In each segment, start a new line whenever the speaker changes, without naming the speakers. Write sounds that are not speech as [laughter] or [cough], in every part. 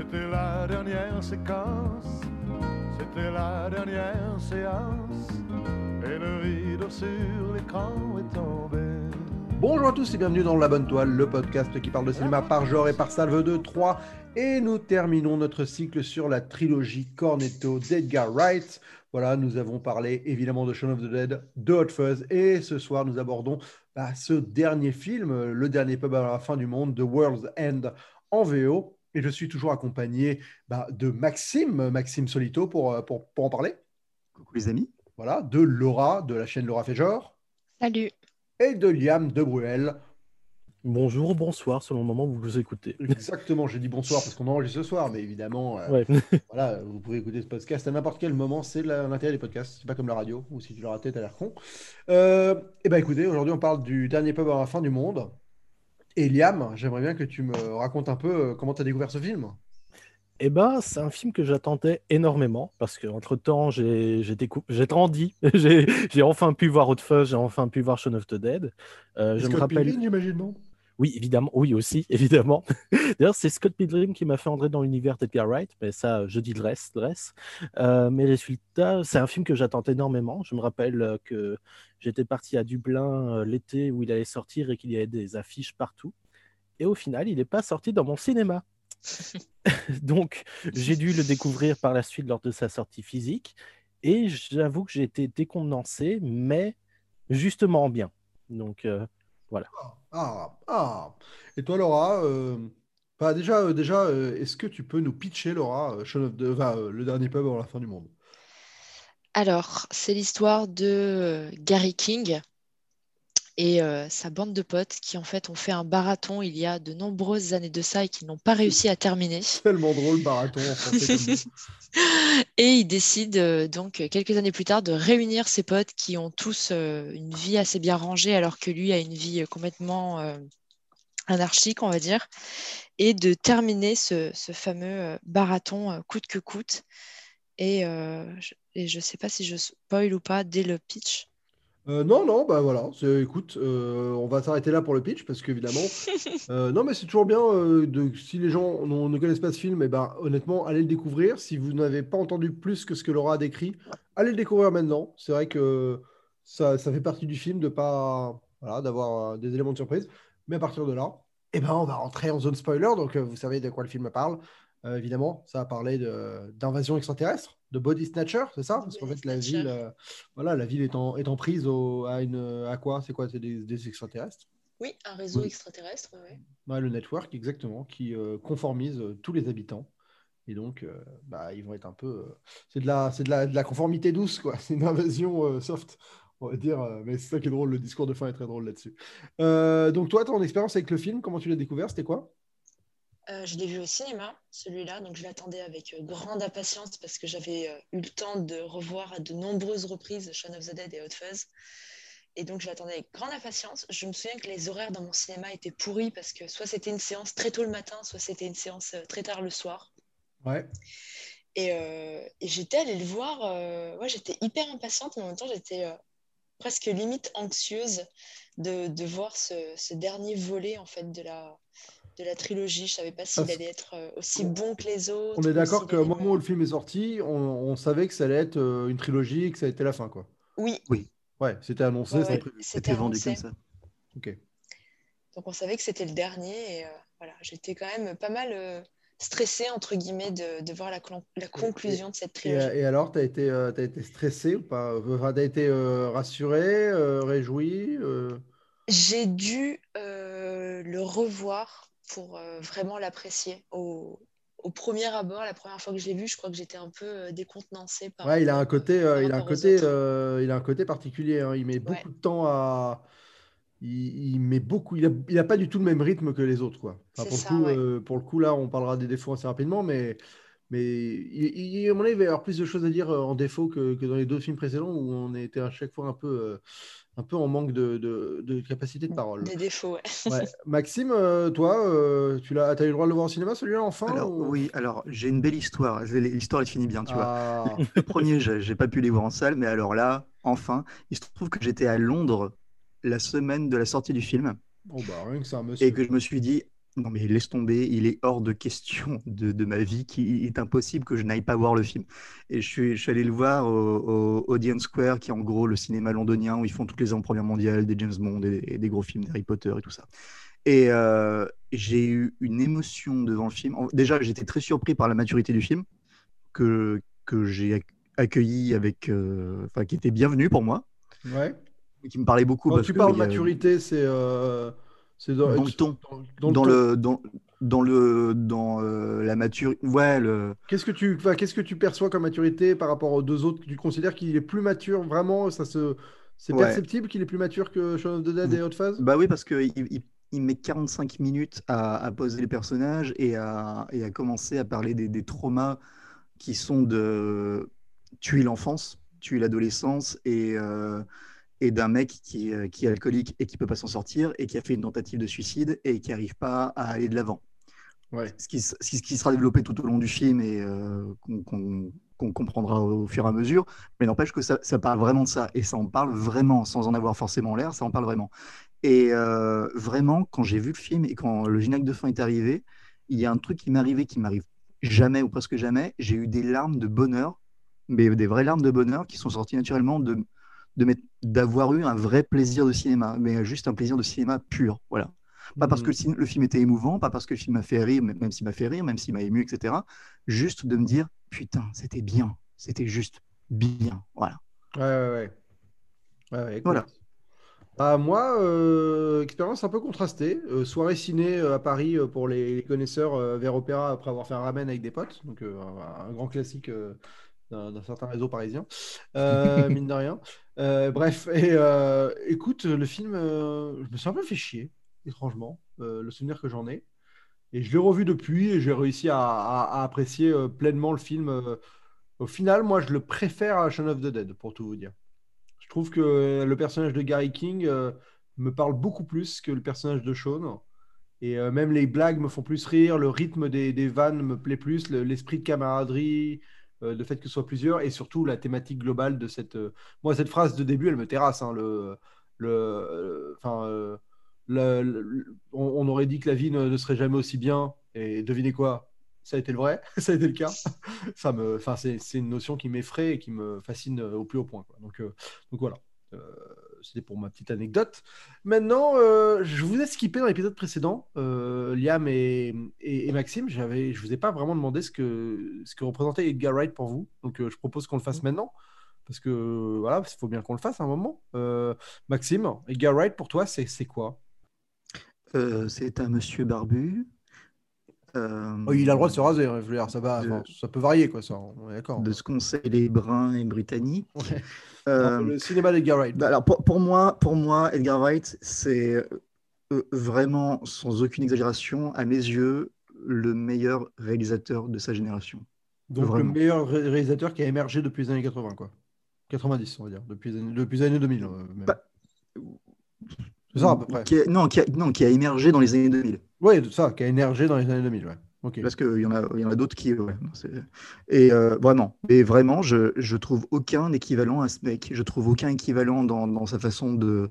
C'était la dernière séquence, c'était la dernière séance, et le rideau sur l'écran est tombé.
Bonjour à tous et bienvenue dans La Bonne Toile, le podcast qui parle de cinéma par genre et par salve de 3. Et nous terminons notre cycle sur la trilogie Cornetto d'Edgar Wright. Voilà, nous avons parlé évidemment de Shaun of the Dead, de Hot Fuzz, et ce soir nous abordons bah, ce dernier film, le dernier pub à la fin du monde, The World's End en VO. Et je suis toujours accompagné bah, de Maxime, Maxime Solito, pour, euh, pour, pour en parler.
Coucou les amis.
Voilà, de Laura, de la chaîne Laura Fejor.
Salut.
Et de Liam de Bruel.
Bonjour, bonsoir, selon le moment où vous vous écoutez.
Exactement, j'ai dit bonsoir parce qu'on enregistre ce soir, mais évidemment, euh,
Ouais. [laughs]
voilà, vous pouvez écouter ce podcast à n'importe quel moment, c'est l'intérêt des podcasts, c'est pas comme la radio, ou si tu l'as raté, t'as l'air con. Euh, et ben écoutez, aujourd'hui on parle du dernier pub à la fin du monde. Et Liam, j'aimerais bien que tu me racontes un peu euh, comment tu as découvert ce film.
Eh ben, c'est un film que j'attendais énormément parce qu'entre temps, j'ai j'ai grandi, [laughs] j'ai j'ai enfin pu voir Hot Fuzz, j'ai enfin pu voir Shaun of the Dead. Euh, je me rappelle.
Pilgrim, j'imagine, non?
Oui, évidemment, oui aussi, [laughs] évidemment. D'ailleurs, c'est Scott Pilgrim qui m'a fait entrer dans l'univers d'Edgar Wright, mais ça, je dis le reste, le reste. Euh, mais résultat, c'est un film que j'attendais énormément. Je me rappelle euh, que j'étais parti à Dublin euh, l'été où il allait sortir et qu'il y avait des affiches partout. Et au final, il n'est pas sorti dans mon cinéma. [laughs] [laughs] Donc, j'ai dû le découvrir par la suite lors de sa sortie physique. Et j'avoue que j'ai été décontenancé, mais justement bien. Donc, euh,
Ah, ah. Et toi, Laura, euh, bah, déjà, euh, déjà euh, est-ce que tu peux nous pitcher, Laura, euh, Shaun of the- enfin, euh, le dernier pub avant la fin du monde?
Alors, c'est l'histoire de Gary King et euh, sa bande de potes qui, en fait, ont fait un marathon il y a de nombreuses années de ça et qui n'ont pas réussi à terminer. [laughs]
Tellement drôle, marathon en français comme nous. [laughs]
Et ils décident euh, donc, quelques années plus tard, de réunir ses potes qui ont tous euh, une vie assez bien rangée alors que lui a une vie complètement anarchique, on va dire, et de terminer ce, ce fameux marathon coûte que coûte. Et, je, et je sais pas si je spoil ou pas dès le pitch.
Euh, non, non, bah voilà. c'est- Écoute, euh, on va s'arrêter là pour le pitch parce qu'évidemment, [laughs] euh, non, mais c'est toujours bien euh, de si les gens n'ont- ne connaissent pas ce film, et ben honnêtement, allez le découvrir. Si vous n'avez pas entendu plus que ce que Laura a décrit, allez le découvrir maintenant. C'est vrai que ça, ça fait partie du film de pas, voilà, d'avoir euh, des éléments de surprise. Mais à partir de là, eh ben on va rentrer en zone spoiler. Donc euh, vous savez de quoi le film parle. Euh, évidemment, ça va parler de- d'invasion extraterrestre, de body snatcher, c'est ça? Parce qu'en fait, la ville, euh, voilà, la ville est en, est en prise au- à une, à quoi? C'est quoi? C'est des, des extraterrestres?
Oui, un réseau
Oui.
extraterrestre, ouais.
Ouais, le network, exactement, qui euh, conformise euh, tous les habitants. Et donc, euh, bah, ils vont être un peu. c'est de la, c'est de la, de la conformité douce, quoi. [laughs] C'est une invasion soft, on va dire. mais c'est ça qui est drôle. Le discours de fin est très drôle là-dessus. Donc, toi, ton expérience avec le film, comment tu l'as découvert? C'était quoi?
Euh, je l'ai vu au cinéma, celui-là, donc je l'attendais avec euh, grande impatience parce que j'avais euh, eu le temps de revoir à de nombreuses reprises Shaun of the Dead et Hot Fuzz. Et donc je l'attendais avec grande impatience. Je me souviens que les horaires dans mon cinéma étaient pourris parce que soit c'était une séance très tôt le matin, soit c'était une séance très tard le soir.
Ouais.
Et, euh, et j'étais allée le voir, ouais, j'étais hyper impatiente, mais en même temps j'étais presque limite anxieuse de, de voir ce, ce dernier volet en fait de la, de la trilogie. Je savais pas s'il
Parce-
allait être euh, aussi bon que les autres.
On est d'accord qu'au moment
me-
où le film est sorti, on, on savait que ça allait être euh, une trilogie et que ça allait être la fin, quoi.
Oui,
Ouais, c'était annoncé,
Ouais,
c'était
ouais,
prévu.
C'était vendu
annoncé.
comme ça.
Ok.
Donc on savait que c'était le dernier et euh, voilà, j'étais quand même pas mal euh, stressée entre guillemets de, de voir la, clon- la conclusion de cette
Et,
trilogie.
et alors, tu as été, euh, t'as été stressé ou pas? Enfin, tu as été euh, rassuré, euh, réjoui? euh,
J'ai dû euh, le revoir pour euh, vraiment l'apprécier. Au, au premier abord, la première fois que je l'ai vu, je crois que j'étais un peu euh, décontenancée par
Ouais, il a un côté,
euh, par
il a un côté, euh, il a un côté particulier. hein. Il met beaucoup de temps à, il, il met beaucoup, il a, il a pas du tout le même rythme que les autres, quoi. Enfin, pour le
ça,
coup,
ouais.
euh, pour le coup, là, on parlera des défauts assez rapidement, mais, mais il, il- à mon avis, il va y avoir plus de choses à dire euh, en défaut que, que dans les deux films précédents où on était à chaque fois un peu, euh, un peu en manque de, de, de capacité de parole.
Des défauts, ouais.
Ouais. Maxime, euh, toi, euh, tu l'as, t'as eu le droit de le voir au cinéma, celui-là, enfin?
Alors,
ou-
oui, alors j'ai une belle histoire. L'histoire, elle finit bien, tu vois.
Ah, [laughs]
Le premier, j'ai pas pu les voir en salle, mais alors là, enfin, il se trouve que j'étais à Londres la semaine de la sortie du film
bon, bah, rien que ça,
et
monsieur.
que je me suis dit, Non, mais laisse tomber, il est hors de question [laughs] de, de ma vie qu'il est impossible que je n'aille pas voir le film. Et je suis, je suis allé le voir au, au Odeon Square, qui est en gros le cinéma londonien où ils font toutes les première mondiale, des James Bond et, et des gros films d'Harry Potter et tout ça. Et euh, j'ai eu une émotion devant le film. Déjà, j'étais très surpris par la maturité du film, que, que j'ai ac- accueilli avec. euh, Enfin, qui était bienvenu pour moi,
Ouais.
qui me parlait beaucoup.
Quand
parce
tu
que
parles de
a-
maturité, c'est euh, c'est dans,
Dans le ton.
Dans,
dans, le, dans, dans, le, dans euh, la maturité. Ouais, le.
Qu'est-ce que tu, qu'est-ce que tu perçois comme maturité par rapport aux deux autres? Tu considères qu'il est plus mature, vraiment? Ça se, c'est
Ouais.
perceptible qu'il est plus mature que Shaun of the Dead et Hot Fuzz?
Bah oui, parce qu'il il, il met 45 minutes à, à poser les personnages et à, et à commencer à parler des, des traumas qui sont de tuer l'enfance, tuer l'adolescence et, euh, et d'un mec qui, est- qui est alcoolique et qui peut pas s'en sortir et qui a fait une tentative de suicide et qui n'arrive pas à aller de l'avant.
Ouais.
Ce qui, ce sera développé tout au long du film et euh, qu'on comprendra au fur et à mesure, mais n'empêche que ça, ça parle vraiment de ça et ça en parle vraiment sans en avoir forcément l'air, ça en parle vraiment. Et euh, vraiment, quand j'ai vu le film et quand le générique de fin est arrivé, il y a un truc qui m'est arrivé qui m'arrive jamais ou presque jamais. J'ai eu des larmes de bonheur, mais des vraies larmes de bonheur qui sont sorties naturellement de, de m'être- d'avoir eu un vrai plaisir de cinéma, mais juste un plaisir de cinéma pur. Voilà. Pas parce que le,
Mhm.
film était émouvant, pas parce que le film m'a fait rire, même s'il m'a fait rire, même s'il m'a ému, etc. Juste de me dire, putain, c'était bien, c'était juste bien. Voilà.
Ouais, ouais, ouais. Ouais, ouais.
Voilà.
Bah, moi, euh, expérience un peu contrastée. Euh, soirée ciné euh, à Paris pour les, les connaisseurs euh, vers Opéra après avoir fait un ramen avec des potes. Donc, un, un grand classique d'un certain réseau parisien, [laughs] mine de rien. Euh, bref, euh, écoute, le film, euh, je me suis un peu fait chier, étrangement, le souvenir que j'en ai. Et je l'ai revu depuis et j'ai réussi à, apprécier pleinement le film. Au final, moi, je le préfère à Shaun of the Dead, pour tout vous dire. Je trouve que le personnage de Gary King me parle beaucoup plus que le personnage de Sean. Et même les blagues me font plus rire, le rythme des, vannes me plaît plus, le- l'esprit de camaraderie, le fait que ce soit plusieurs, et surtout la thématique globale de cette. euh, Moi, cette phrase de début, elle me terrasse. hein, le, le, euh, enfin, euh, on, aurait dit que la vie ne, serait jamais aussi bien, et devinez quoi? Ça a été le vrai, [laughs] ça a été le cas. Ça me, enfin, c'est une notion qui m'effraie et qui me fascine euh, au plus haut point. Donc, euh, donc voilà. Euh, C'était pour ma petite anecdote. Maintenant, euh, je vous ai skippé dans l'épisode précédent, euh, Liam et, et- et Maxime. J'avais, je vous ai pas vraiment demandé ce que, ce que représentait Edgar Wright pour vous. Donc, euh, je propose qu'on le fasse maintenant. Parce que voilà, il faut bien qu'on le fasse à un moment. Euh, Maxime, Edgar Wright, pour toi, c'est c'est quoi?
Euh, c'est un monsieur barbu. Euh,
Oh, il a le droit de se raser, hein, je veux dire, ça, va,
de-
enfin, ça peut varier, quoi, ça. On est d'accord.
de ce qu'on sait, les bruns et britanniques.
Ouais.
Euh,
Le cinéma d'Edgar Wright.
bah alors pour, pour moi, pour moi, Edgar Wright, c'est euh, vraiment, sans aucune exagération, à mes yeux, le meilleur réalisateur de sa génération.
Donc
Vraiment.
le meilleur ré- réalisateur qui a émergé depuis les années 80, quoi. 90, on va dire, depuis les années, depuis les années 2000. euh, même.
Bah,
c'est ça à peu près.
Qui a- non, qui a, non, qui a émergé dans les années 2000.
Oui, ça, qui a émergé dans les années 2000, ouais.
Parce qu'il y en a, y en a d'autres qui. ouais, et euh, vraiment, et vraiment, je, je trouve aucun équivalent à ce mec. Je trouve aucun équivalent dans, dans sa façon de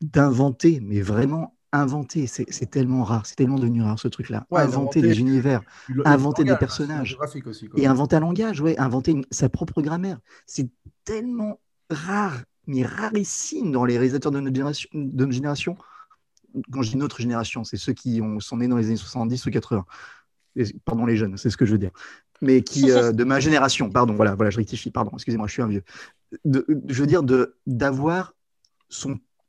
d'inventer, mais vraiment inventer. C'est c'est tellement rare, c'est tellement devenu rare ce truc-là.
Ouais,
inventer des univers
Le- le
inventer des personnages.
cinématographique aussi, quoi.
et inventer un langage, ouais, inventer une- sa propre grammaire. C'est tellement rare, mais rarissime dans les réalisateurs de notre génération. De notre génération. Quand je dis notre génération, c'est ceux qui ont, sont nés dans les années 70 ou 80. Et- pardon les jeunes, c'est ce que je veux dire. Mais qui, [laughs] euh, de ma génération, pardon, voilà, voilà, je rectifie, pardon, excusez-moi, je suis un vieux. De- je veux dire de d'avoir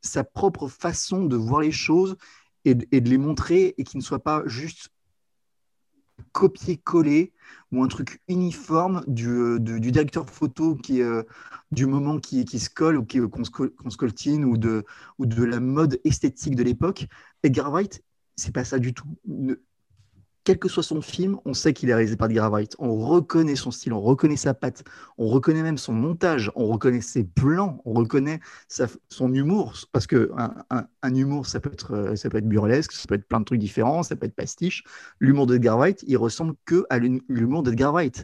sa propre façon de voir les choses et de les montrer et qui ne soit pas juste copier-coller ou un truc uniforme du, euh, directeur photo qui euh, du moment qui, qui se colle ou qui- qu'on se, ou de, ou de la mode esthétique de l'époque. Edgar Wright, c'est pas ça du tout. Ne- quel que soit son film, on sait qu'il est réalisé par Edgar Wright. On reconnaît son style, on reconnaît sa patte, on reconnaît même son montage, on reconnaît ses plans, on reconnaît sa- son humour. Parce que un, un- un humour, ça peut, être, euh, ça peut être burlesque, ça peut être plein de trucs différents, ça peut être pastiche. L'humour d'Edgar Wright, il ressemble que à l'hum- l'humour d'Edgar Wright.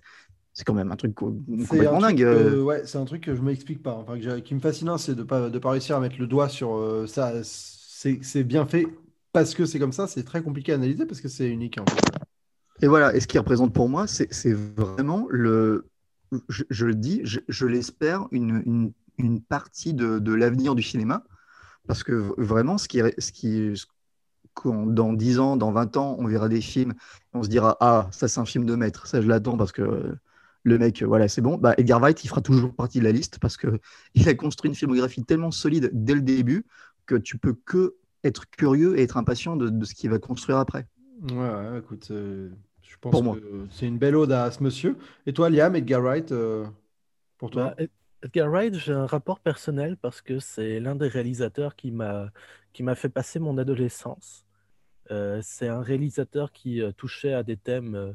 C'est quand même un truc complètement
un truc
dingue. euh.
ouais, c'est un truc que je m'explique pas. Enfin, que qui me fascine, hein, c'est de pas, de pas réussir à mettre le doigt sur euh, ça. C'est bien fait parce que c'est comme ça, c'est très compliqué à analyser parce que c'est unique.
Et voilà, et ce qui représente pour moi, c'est vraiment le, je, le dis, je, l'espère, une, une, partie de, de l'avenir du cinéma. Parce que vraiment, ce qui, ce qui, ce dans 10 ans, dans 20 ans, on verra des films, on se dira, ah, ça c'est un film de maître, ça je l'attends parce que le mec, voilà, c'est bon. Bah, Edgar Wright, il fera toujours partie de la liste parce que [laughs] il a construit une filmographie tellement solide dès le début que tu peux que être curieux et être impatient de, de ce qu'il va construire après.
Ouais, ouais, écoute, euh, je pense
Pour moi.
que c'est une belle ode à ce monsieur. Et toi, Liam, Edgar Wright, euh, pour toi?
Bah, Ed- Edgar Wright, j'ai un rapport personnel parce que c'est l'un des réalisateurs qui m'a qui m'a fait passer mon adolescence. Euh, c'est un réalisateur qui euh, touchait à des thèmes euh,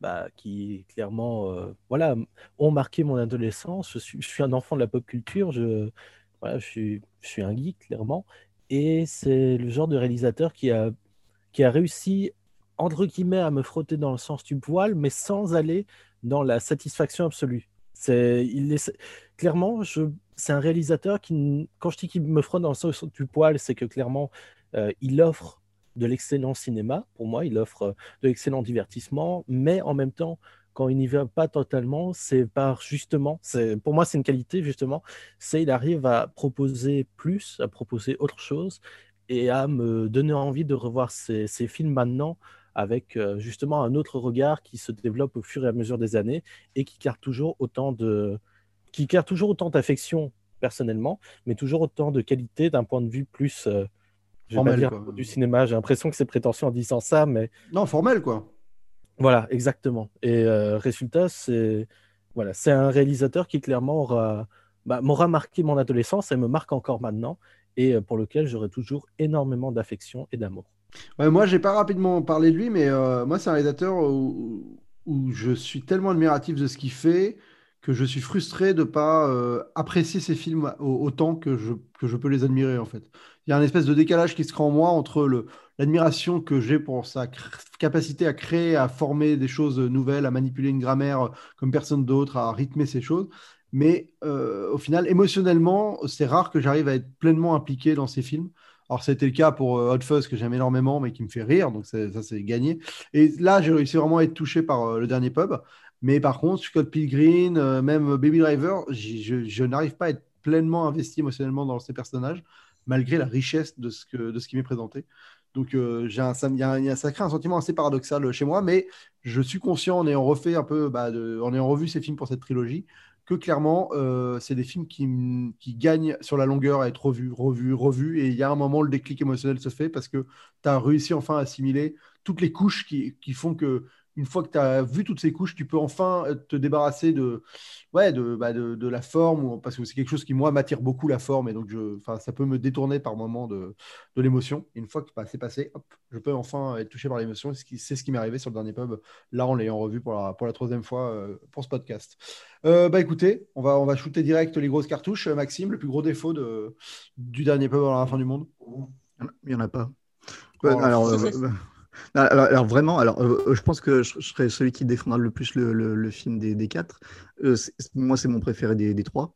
bah, qui clairement euh, voilà, ont marqué mon adolescence. Je suis, je suis un enfant de la pop culture, je, voilà, je suis, je suis un geek clairement. Et c'est le genre de réalisateur qui a, qui a réussi, entre guillemets, à me frotter dans le sens du poil, mais sans aller dans la satisfaction absolue. C'est, clairement, je, c'est un réalisateur qui, quand je dis qu'il me frotte dans le sens du poil, c'est que clairement, euh, il offre de l'excellent cinéma. Pour moi, il offre euh, de l'excellent divertissement, mais en même temps, quand il n'y va pas totalement, c'est par justement, pour moi, c'est une qualité justement, c'est il arrive à proposer plus, à proposer autre chose et à me donner envie de revoir ces, ces films maintenant avec euh, justement un autre regard qui se développe au fur et à mesure des années et qui garde toujours autant de, qui garde toujours autant d'affection personnellement, mais toujours autant de qualité d'un point de vue plus, euh,
Formel,
dire du cinéma. J'ai l'impression que c'est prétentieux en disant ça, mais
Non, formel, quoi.
Voilà, exactement. Et euh, résultat, c'est voilà, c'est un réalisateur qui clairement aura, bah, m'aura marqué mon adolescence et me marque encore maintenant, et euh, pour lequel j'aurai toujours énormément d'affection et d'amour.
Ouais, moi, j'ai pas rapidement parlé de lui, mais euh, moi, c'est un réalisateur où, je suis tellement admiratif de ce qu'il fait que je suis frustré de pas euh, apprécier ses films au- autant que je, que je peux les admirer, en fait. Il y a un espèce de décalage qui se crée en moi entre le, l'admiration que j'ai pour sa capacité à créer, à former des choses nouvelles, à manipuler une grammaire comme personne d'autre, à rythmer ces choses. Mais euh, au final, émotionnellement, c'est rare que j'arrive à être pleinement impliqué dans ces films. Alors, c'était le cas pour euh, Hot Fuzz, que j'aime énormément, mais qui me fait rire, donc ça, c'est gagné. Et là, j'ai réussi vraiment à être touché par euh, le dernier pub. Mais par contre, Scott Pilgrim, euh, même Baby Driver, je, n'arrive pas à être pleinement investi émotionnellement dans ces personnages, malgré la richesse de ce qui m'est présenté. Donc, euh, y crée un sentiment assez paradoxal chez moi, mais je suis conscient, en ayant refait un peu, bah, en ayant revu ces films pour cette trilogie, que clairement, euh, c'est des films qui, gagnent sur la longueur à être revus, revus, revus. Et il y a un moment, le déclic émotionnel se fait parce que tu as réussi enfin à assimiler toutes les couches qui font que, une fois que tu as vu toutes ces couches, tu peux enfin euh, te débarrasser de, ouais, de, bah, de, de la forme, parce que c'est quelque chose qui, moi, m'attire beaucoup la forme. Et donc, je, ça peut me détourner par moment de, de l'émotion. Une fois que bah, c'est passé, hop, je peux enfin être touché par l'émotion. C'est ce qui, c'est ce qui m'est arrivé sur le dernier pub, là, en l'ayant revu pour la, pour la troisième fois euh, pour ce podcast. Euh, bah écoutez, on va, on va shooter direct les grosses cartouches. Maxime, le plus gros défaut de, du dernier pub à la fin du monde
Il n'y en a pas.
Oh,
alors, euh, alors, vraiment, alors, euh, je pense que je, je serais celui qui défendra le plus le, film des, quatre. Euh, moi, c'est mon préféré des, trois.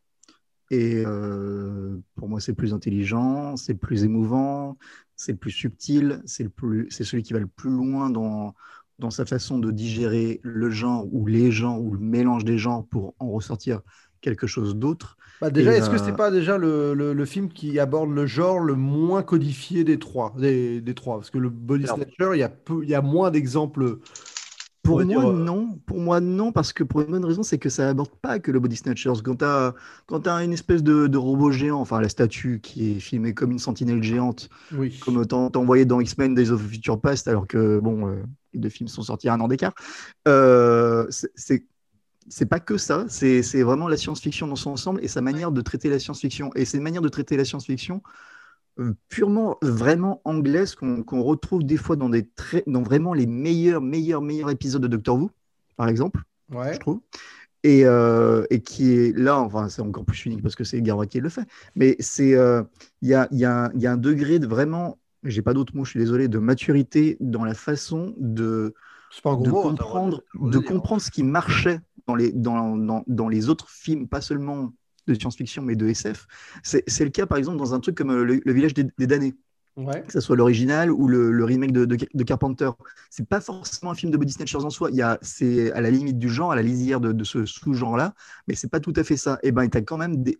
Et euh, pour moi, c'est plus intelligent, c'est plus émouvant, c'est plus subtil, c'est le plus, c'est celui qui va le plus loin dans, dans sa façon de digérer le genre ou les genres ou le mélange des genres pour en ressortir quelque chose d'autre.
Bah déjà, est-ce que c'est
euh,
pas déjà le, le- le film qui aborde le genre le moins codifié des trois, des, des trois? Parce que le Body
Alors-
Snatcher, il y a, peu, il y a moins d'exemples.
Pour moi,
dire, euh,
non. Pour moi, non, parce que pour une bonne raison, c'est que ça aborde pas que le body snatchers. Quand tu as, quand t'as une espèce de, de robot géant, enfin la statue qui est filmée comme une sentinelle géante,
Oui.
comme t'en t'en voyais dans X-Men Days of Future Past, alors que bon, euh, les deux films sont sortis à un an d'écart. Euh, c'est- c'est pas que ça, c'est vraiment la science-fiction dans son ensemble et sa manière de traiter la science-fiction. Et c'est une manière de traiter la science-fiction euh, purement, vraiment anglaise qu'on qu'on retrouve des fois dans, des très, dans vraiment les meilleurs, meilleurs, meilleurs épisodes de Doctor Who, par exemple,
Ouais.
je trouve. Et, euh, et qui est là, enfin, c'est encore plus unique parce que c'est Wright qui le fait. Mais c'est, euh, il y a, y a y a un degré de vraiment, j'ai pas d'autre mot, je suis désolé, de maturité dans la façon de,
pas un gros
de
mot, hein, le
comprendre, de
hein.
comprendre ce qui marchait dans les, dans, dans, dans les autres films, pas seulement de science-fiction, mais de SF. C'est le cas, par exemple, dans un truc comme euh, le, le village des, des damnés.
Ouais.
que ce soit l'original ou le, le remake de, de, de Carpenter. C'est pas forcément un film de body snatchers en soi. C'est à la limite du genre, à la lisière de, de ce sous-genre-là, mais c'est pas tout à fait ça. Et ben, tu as quand même des,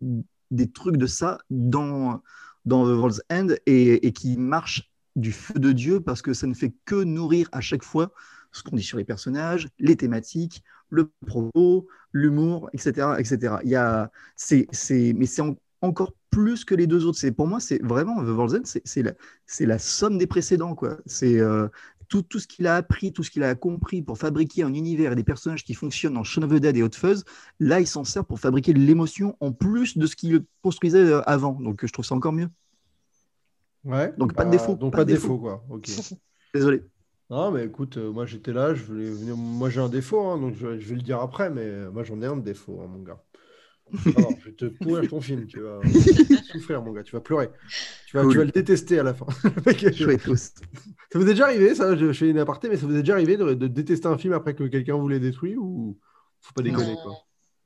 des trucs de ça dans, dans The World's End et, et qui marchent du feu de Dieu parce que ça ne fait que nourrir à chaque fois ce qu'on dit sur les personnages, les thématiques, le propos, l'humour, etc., etc. Il y a, c'est, c'est, mais c'est en- encore plus que les deux autres. C'est pour moi, c'est vraiment The End, c'est, c'est la, c'est la somme des précédents, quoi. C'est euh, tout, tout ce qu'il a appris, tout ce qu'il a compris pour fabriquer un univers et des personnages qui fonctionnent dans Shaun of the Dead et Hot Fuzz. Là, il s'en sert pour fabriquer de l'émotion en plus de ce qu'il construisait euh, avant. Donc, je trouve ça encore mieux.
Ouais.
Donc, pas de défaut,
Donc
pas de défaut.
défaut, quoi. [laughs]
Désolé.
Non, mais écoute, euh, moi j'étais là, je voulais venir. Moi j'ai un défaut, hein, donc je, je vais le dire après, mais euh, moi j'en ai un de défaut, hein, mon gars. Alors, je vais te pourrir ton film, tu vas [laughs] souffrir, mon gars, tu vas pleurer. Tu vas,
Cool.
tu vas le détester à la fin. [laughs] Mec,
Chouette.
Ça vous est déjà arrivé, ça, je, je fais une aparté, mais ça vous est déjà arrivé de, de détester un film après que quelqu'un vous l'ait détruit ou faut pas déconner,
Non.
quoi?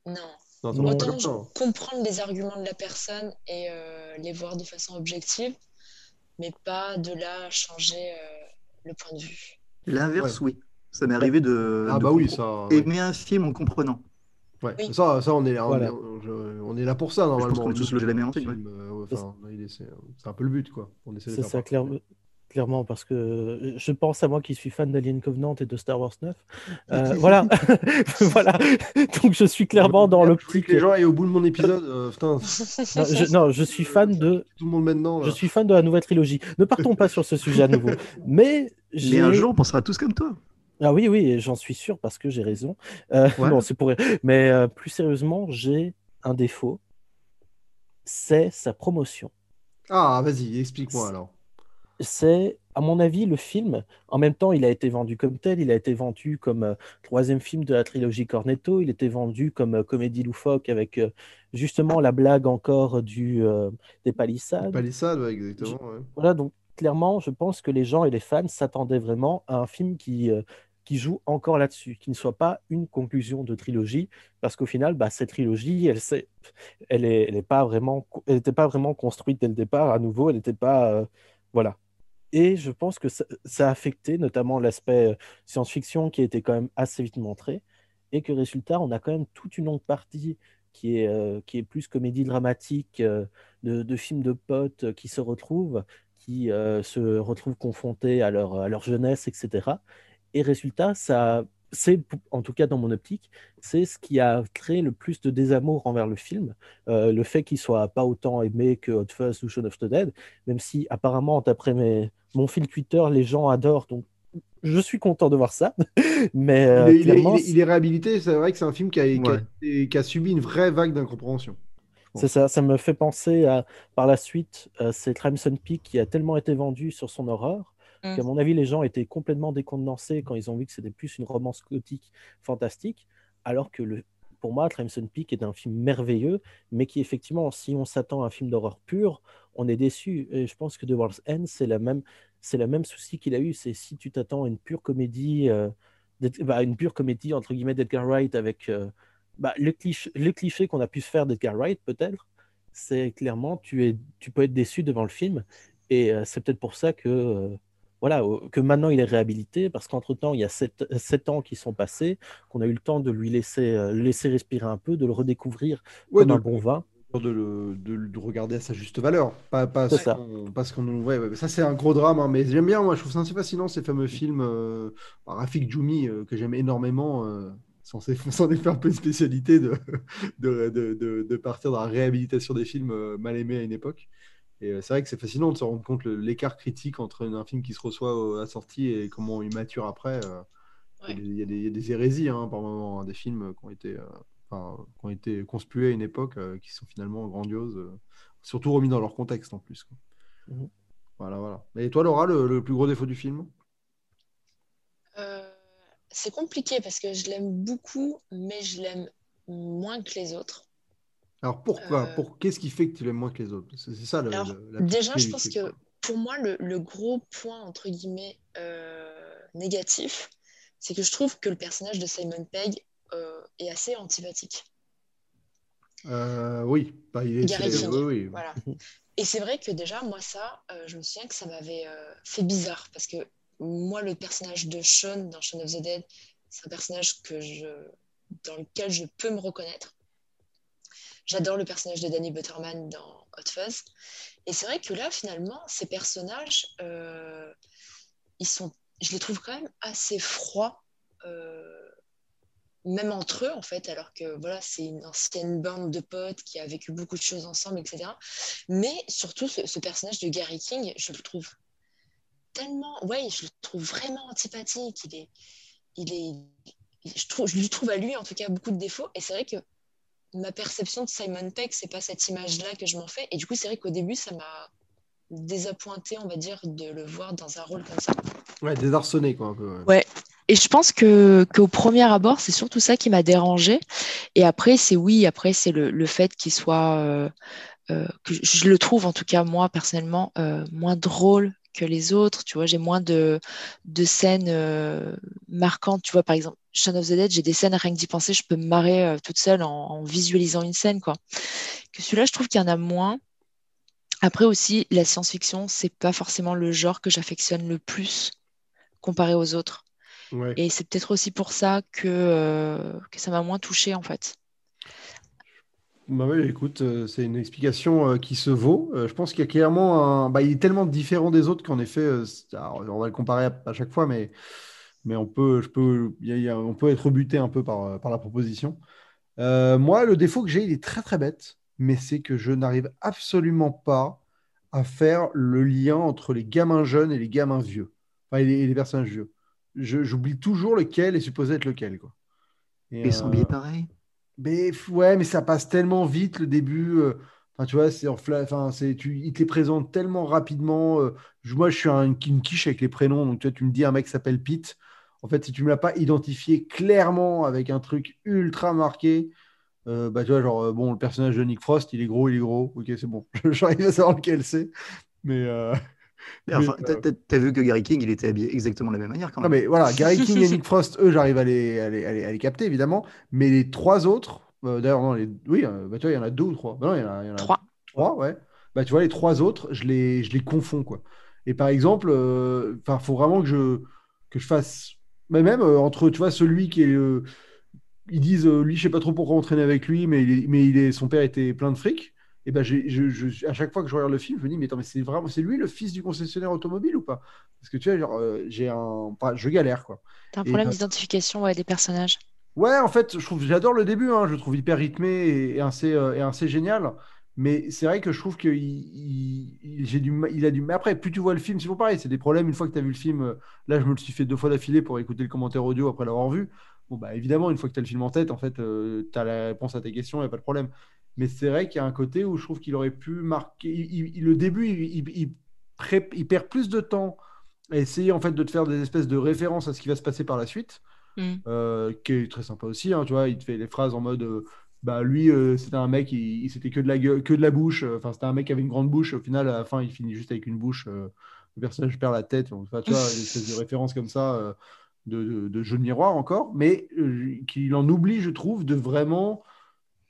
Non.
Non, ça marche
Autant
comme ça, hein.
comprendre les arguments de la personne et euh, les voir de façon objective, mais pas de là à changer euh, le point de vue.
L'inverse, oui. Ça m'est arrivé de,
Ah
de
bah oui, ça. ouais.
aimer un film en comprenant.
Ouais,
Oui.
ça, ça on, est, on,
Voilà.
est, je- on est là pour ça,
pense
normalement.
qu'on est tous enseigne,
film, euh, ouais,
C'est
enfin, c'est un peu le but, quoi. On essaie de
C'est
faire
ça,
partie.
Clair- clairement, parce que je pense à moi qui suis fan d'Alien Covenant et de Star Wars 9. [laughs] Euh, voilà, [laughs] voilà. Donc je suis clairement dans
que les gens aient au bout de mon épisode. euh, putain, [laughs]
Non, je, non, je suis fan de,
tout le monde maintenant. Là.
je suis fan de la nouvelle trilogie. Ne partons pas sur ce sujet à nouveau. Mais
Mais
j'ai.
un jour, on pensera tous comme toi.
Ah oui, oui, et j'en suis sûr parce que j'ai raison. Euh,
Ouais.
C'est pour. Mais euh, plus sérieusement, j'ai un défaut. C'est sa promotion.
Ah, vas-y, explique-moi alors.
C'est, à mon avis, le film. En même temps, il a été vendu comme tel. Il a été vendu comme euh, troisième film de la trilogie Cornetto. Il était vendu comme euh, comédie loufoque avec euh, justement la blague encore du, des palissades.
Palissade, ouais, exactement. ouais.
Voilà, donc clairement, je pense que les gens et les fans s'attendaient vraiment à un film qui, qui joue encore là-dessus, qui ne soit pas une conclusion de trilogie, parce qu'au final, bah, cette trilogie, elle s'est- elle est, elle est pas vraiment, elle n'était pas vraiment construite dès le départ. À nouveau, elle n'était pas, voilà. Et je pense que ça, a affecté notamment l'aspect euh, science-fiction qui a été quand même assez vite montré, et que résultat, on a quand même toute une longue partie qui est, euh, qui est plus comédie dramatique, euh, de, films de potes qui se retrouvent, qui se retrouvent confrontés à leur, à leur jeunesse, etc. Et résultat, ça, c'est, en tout cas dans mon optique, c'est ce qui a créé le plus de désamour envers le film. Euh, le fait qu'il soit pas autant aimé que Hot Fuzz ou Shaun of the Dead, même si apparemment, d'après mes, mon fil Twitter, les gens adorent. Donc, je suis content de voir ça. [laughs] Mais euh,
il, est, il est-
clairement,
il est- il est réhabilité, c'est vrai que c'est un film qui a, qui a
Ouais.
été- qui a subi une vraie vague d'incompréhension.
C'est ça, ça me fait penser à, par la suite, euh, c'est Crimson Peak qui a tellement été vendu sur son horreur
Mm.
qu'à mon avis, les gens étaient complètement décontenancés quand ils ont vu que c'était plus une romance gothique fantastique, alors que pour moi, Crimson Peak est un film merveilleux, mais qui effectivement, si on s'attend à un film d'horreur pur, on est déçu. Et je pense que The World's End, c'est la même, c'est même souci qu'il a eu, c'est si tu t'attends à une pure comédie, euh, bah, une pure comédie entre guillemets d'Edgar Wright avec euh, bah, le cliché, le cliché qu'on a pu se faire d'Edgar Wright, peut-être, c'est clairement, tu, es, tu peux être déçu devant le film. Et euh, c'est peut-être pour ça que, euh, voilà, que maintenant il est réhabilité, parce qu'entre-temps, il y a sept, sept ans qui sont passés, qu'on a eu le temps de lui laisser, euh, laisser respirer un peu, de le redécouvrir
Ouais,
comme
de,
un bon vin.
de le, de le regarder à sa juste valeur. Pas, pas ce
ça.
qu'on- pas ce qu'on nous. Ouais, ouais, ça, c'est un gros drame, hein, mais j'aime bien, moi, je trouve ça assez fascinant, ces fameux films. Euh, par Rafik Djoumi, euh, que j'aime énormément. Euh, censé, censé faire un peu une spécialité de, [laughs] de, de, de- de partir dans la réhabilitation des films mal aimés à une époque. Et euh, c'est vrai que c'est fascinant de se rendre compte l'écart critique entre un film qui se reçoit à la sortie et comment il mature après.
Ouais.
Il y a des- il y, a des hérésies hein, par moment, hein, des films qui ont été, euh, enfin, qui ont été conspués à une époque euh, qui sont finalement grandioses, euh, surtout remis dans leur contexte en plus. quoi.
Mhm.
Voilà, voilà. Et toi, Laura, le, le plus gros défaut du film?
Euh, c'est compliqué parce que je l'aime beaucoup, mais je l'aime moins que les autres.
Alors pourquoi?
Euh,
pour... Qu'est-ce qui fait que tu l'aimes moins que les autres? C'est ça le,
Alors,
le- la petite
Déjà, je pense que pour moi, le, le gros point, entre guillemets, euh, négatif, c'est que je trouve que le personnage de Simon Pegg euh, est assez antipathique.
oui, bah, il est.
Gary
oui, oui.
Voilà. Et c'est vrai que déjà, moi, ça, je me souviens que ça m'avait fait bizarre parce que moi, le personnage de Sean dans Shaun of the Dead, c'est un personnage que je, dans lequel je peux me reconnaître. J'adore le personnage de Danny Butterman dans Hot Fuzz. Et c'est vrai que là, finalement, ces personnages, euh, ils sont, je les trouve quand même assez froids, euh, même entre eux, en fait, alors que voilà, c'est une ancienne bande de potes qui a vécu beaucoup de choses ensemble, etc. Mais surtout, ce, ce personnage de Gary King, je le trouve tellement, ouais, je le trouve vraiment antipathique. Il est, il est, je, trouve, je lui trouve à lui, en tout cas, beaucoup de défauts. Et c'est vrai que ma perception de Simon Pegg, c'est pas cette image-là que je m'en fais. Et du coup, c'est vrai qu'au début, ça m'a désappointé, on va dire, de le voir dans un rôle comme ça.
Ouais, désarçonné, quoi, un peu. ouais.
Ouais. Et je pense que qu'au premier abord, c'est surtout ça qui m'a dérangé. Et après, c'est oui, après, c'est le, le fait qu'il soit, euh, euh, que je- je le trouve en tout cas, moi, personnellement, euh, moins drôle que les autres. Tu vois, j'ai moins de, de scènes euh, marquantes. Tu vois, par exemple, Shaun of the Dead, j'ai des scènes, rien que d'y penser, je peux me marrer euh, toute seule en, en visualisant une scène, quoi. Que celui-là, je trouve qu'il y en a moins. Après aussi, la science-fiction, c'est pas forcément le genre que j'affectionne le plus comparé aux autres.
Ouais.
Et c'est peut-être aussi pour ça que, euh, que ça m'a moins touchée, en fait.
Bah oui, écoute, euh, c'est une explication euh, qui se vaut. Euh, je pense qu'il y a clairement un. Bah, il est tellement différent des autres qu'en effet, alors, on va le comparer à, à chaque fois, mais, mais on peut, je peux, il y a- il y a- on peut être buté un peu par, par la proposition. Moi, le défaut que j'ai, il est très très bête, mais c'est que je n'arrive absolument pas à faire le lien entre les gamins jeunes et les gamins vieux, enfin, et les, et les personnages vieux. Je- j'oublie toujours lequel est supposé être lequel, quoi. Et,
Et son
euh,
biais pareil.
Mais ouais, mais ça passe tellement vite le début. euh, Enfin, tu vois, c'est enfin, c'est tu, il te les présente tellement rapidement. euh, moi, je suis un- une quiche avec les prénoms. Donc, tu vois, tu me dis un mec s'appelle Pete. En fait, si tu me l'as pas identifié clairement avec un truc ultra marqué, euh, bah, tu vois, genre, bon, le personnage de Nick Frost, il est gros, il est gros. Ok, c'est bon. [laughs] J'arrive à savoir lequel c'est. Mais,
enfin,
euh,
t'as- vu que Gary King, il était habillé exactement de la même manière quand
Non,
même.
mais voilà, Gary [laughs] King et Nick Frost, eux, j'arrive à les, à les, à les- à les capter, évidemment. Mais les trois autres, euh, d'ailleurs, non, les, oui, euh, bah, tu vois, il y en a deux ou trois. Bah, non, il y en a, il y en a
Trois.
trois, ouais. Bah, tu vois, les trois autres, je les, je les confonds, quoi. Et par exemple, euh, enfin, faut vraiment que je, que je fasse. Mais même euh, entre, tu vois, celui qui est. euh, ils disent, euh, lui, je sais pas trop pourquoi on traînait avec lui, mais, il est- mais il est, son père était plein de fric. Et ben, je, je- à chaque fois que je regarde le film, je me dis, mais attends, mais c'est vraiment, c'est lui le fils du concessionnaire automobile ou pas? Parce que tu vois, genre, euh, j'ai un, enfin, je galère, quoi.
T'as un problème d'identification ouais, des personnages.
Ouais, en fait, je trouve, j'adore le début, hein, je le trouve hyper rythmé et, et assez, euh, et assez génial. Mais c'est vrai que je trouve qu'il il, il- j'ai du, ma- il a du. Mais après, plus tu vois le film, c'est toujours pareil, c'est des problèmes. Une fois que tu as vu le film, euh, là, je me le suis fait deux fois d'affilée pour écouter le commentaire audio après l'avoir vu. Bon, bah évidemment, une fois que tu as le film en tête, en fait, tu as la réponse à tes questions, il n'y a pas de problème. Mais c'est vrai qu'il y a un côté où je trouve qu'il aurait pu marquer. il- il- il- le début, il, perd plus de temps à essayer en fait de te faire des espèces de références à ce qui va se passer par la suite
Mm.
euh, qui est très sympa aussi. hein, tu vois, il te fait les phrases en mode, euh, bah lui, euh, c'était un mec, il, il- c'était que de la gueule, que de la bouche. Enfin, c'était un mec qui avait une grande bouche. Au final, à la fin, il finit juste avec une bouche. euh, le personnage perd la tête. Enfin, tu vois, [laughs] une espèce de référence comme ça, euh, de, de, de jeu de miroir encore, mais qu'il en oublie, je trouve, de vraiment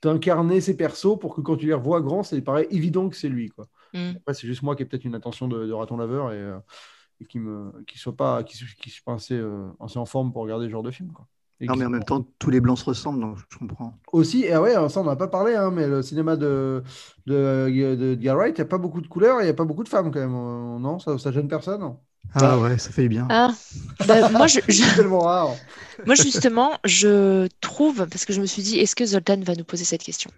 d'incarner ses persos pour que quand tu les revois grands, ça paraît évident que c'est lui, quoi.
Mm.
Après, c'est juste moi qui ai peut-être une attention de, de raton laveur et, euh, et qui me qui soit pas qui, qui suis pas assez, euh, assez en forme pour regarder ce genre de film quoi. Et
Non, mais en même temps, tous les blancs se ressemblent, donc je comprends.
aussi et ah ouais ça on n'en a pas parlé hein, mais le cinéma de de, de, Wright il n'y a pas beaucoup de couleurs et il n'y a pas beaucoup de femmes quand même euh, non ça, ça gêne personne
Ah ouais, ça fait bien.
Ah, bah, [laughs] moi, je, je-
c'est tellement rare.
moi, justement, je trouve, parce que je me suis dit, est-ce que Zoltan va nous poser cette question?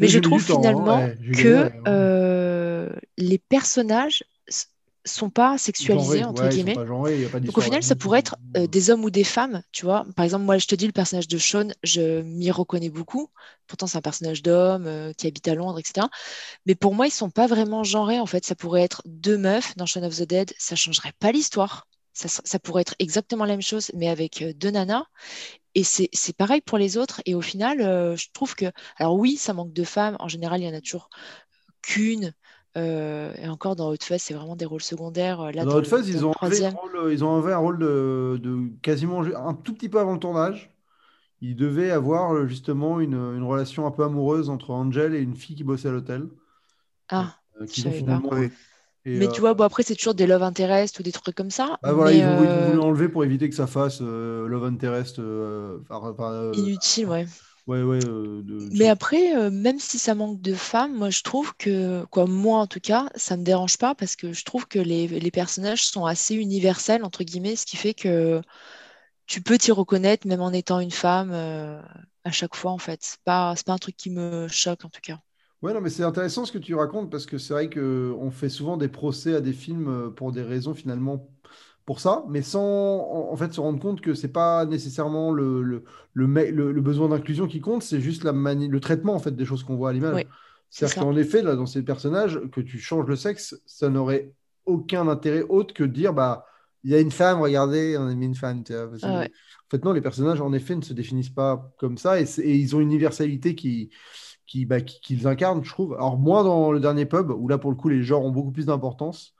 Mais je trouve
temps,
finalement
ouais,
que euh, les personnages sont pas sexualisés,
Genrés,
entre
ouais,
guillemets.
genrés,
Donc au final, ça pourrait être euh, des hommes ou des femmes, tu vois. Par exemple, moi, je te dis, le personnage de Sean, je m'y reconnais beaucoup. Pourtant, c'est un personnage d'homme euh, qui habite à Londres, etc. Mais pour moi, ils sont pas vraiment genrés. En fait, ça pourrait être deux meufs dans Shaun of the Dead. Ça changerait pas l'histoire. Ça, ça pourrait être exactement la même chose, mais avec euh, deux nanas. Et c'est c'est pareil pour les autres. Et au final, euh, je trouve que... Alors oui, ça manque de femmes. En général, il y en a toujours qu'une. Euh, et encore dans Fuzz, c'est vraiment des rôles secondaires. Euh, Là,
Dans
dans
ils ont enlevé, un rôle, ils ont enlevé un rôle de, de quasiment un tout petit peu avant le tournage. Il devait avoir euh, justement une, une relation un peu amoureuse entre Angel et une fille qui bossait à l'hôtel.
Ah,
euh,
Je savais
finalement. Et,
Mais
euh,
tu vois, bon, après, c'est toujours des love interest ou des trucs comme ça.
bah voilà,
mais,
ils ils
euh,
l'enlever pour éviter que ça fasse euh, Love Interest.
inutile, ouais.
Ouais, ouais. euh, de-
Mais après, euh, même si ça manque de femmes, moi je trouve que, quoi, moi en tout cas, ça me dérange pas parce que je trouve que les, les personnages sont assez universels, entre guillemets, ce qui fait que tu peux t'y reconnaître même en étant une femme euh, à chaque fois, en fait. C'est pas, c'est pas un truc qui me choque, en tout cas.
Ouais, non, mais c'est intéressant ce que tu racontes parce que c'est vrai que on fait souvent des procès à des films pour des raisons finalement pour ça, mais sans en fait se rendre compte que c'est pas nécessairement le, le, le, besoin d'inclusion qui compte, c'est juste la mani- le traitement en fait des choses qu'on voit à l'image.
Oui, c'est
C'est-à-dire qu'en effet, là, dans ces personnages, que tu changes le sexe, ça n'aurait aucun intérêt autre que de dire bah il y a une femme, regardez, on a mis une femme.
Ah ouais.
En fait, non, les personnages en effet ne se définissent pas comme ça et, ils ont une universalité qui qui, bah, qui- qu'ils incarnent, je trouve. Alors, moins dans le dernier pub, où là, pour le coup, les genres ont beaucoup plus d'importance,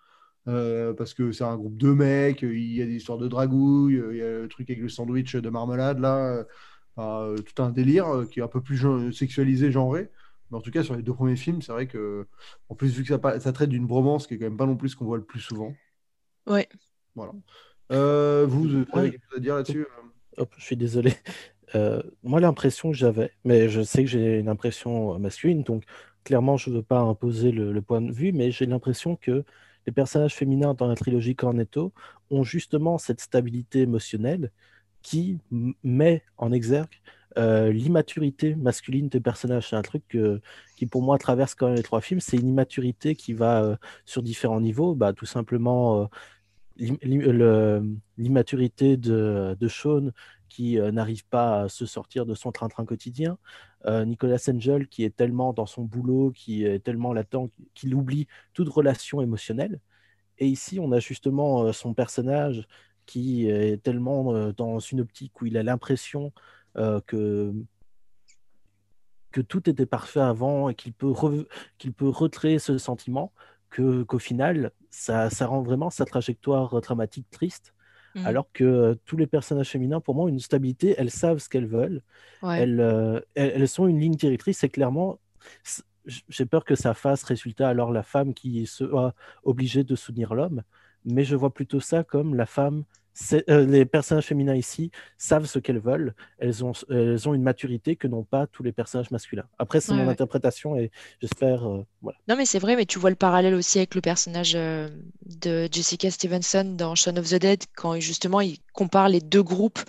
euh, parce que c'est un groupe de mecs, euh, il y a des histoires de dragouille, euh, il y a le truc avec le sandwich de marmelade, là, euh, enfin, euh, tout un délire qui est un peu plus sexualisé, genré. Mais en tout cas, sur les deux premiers films, c'est vrai que, en plus, vu que ça, traite d'une bromance qui est quand même pas non plus ce qu'on voit le plus souvent.
Ouais.
Voilà. Euh, vous, vous avez
Ouais.
quelque chose à dire là-dessus?
Hop, je suis désolé. Euh, moi, l'impression que j'avais, mais je sais que j'ai une impression masculine, donc clairement, je ne veux pas imposer le, le point de vue, mais j'ai l'impression que les personnages féminins dans la trilogie Cornetto ont justement cette stabilité émotionnelle qui met en exergue euh, l'immaturité masculine des personnages. C'est un truc qui, pour moi, traverse quand même les trois films. C'est une immaturité qui va euh, sur différents niveaux. Bah, tout simplement, euh, l'immaturité de, de Sean qui n'arrive pas à se sortir de son train-train quotidien. Euh, Nicolas Angel qui est tellement dans son boulot, qui est tellement latent, qu'il oublie toute relation émotionnelle. Et ici, on a justement euh, son personnage qui est tellement euh, dans une optique où il a l'impression que, que tout était parfait avant et qu'il peut, qu'il peut recréer ce sentiment, que, qu'au final, ça, ça rend vraiment sa trajectoire dramatique triste.
Mhm.
Alors que euh, tous les personnages féminins, pour moi, ont une stabilité, elles savent ce qu'elles veulent,
Ouais.
elles, euh, elles, elles sont une ligne directrice et clairement, j'ai peur que ça fasse résultat alors la femme qui soit obligée de soutenir l'homme, mais je vois plutôt ça comme la femme, c'est- euh, les personnages féminins ici savent ce qu'elles veulent, elles ont, elles ont une maturité que n'ont pas tous les personnages masculins. Après, c'est
Ouais,
mon
ouais.
interprétation et j'espère, euh, voilà.
Non, mais c'est vrai, mais tu vois le parallèle aussi avec le personnage euh, de Jessica Stevenson dans Shaun of the Dead, quand justement il compare les deux groupes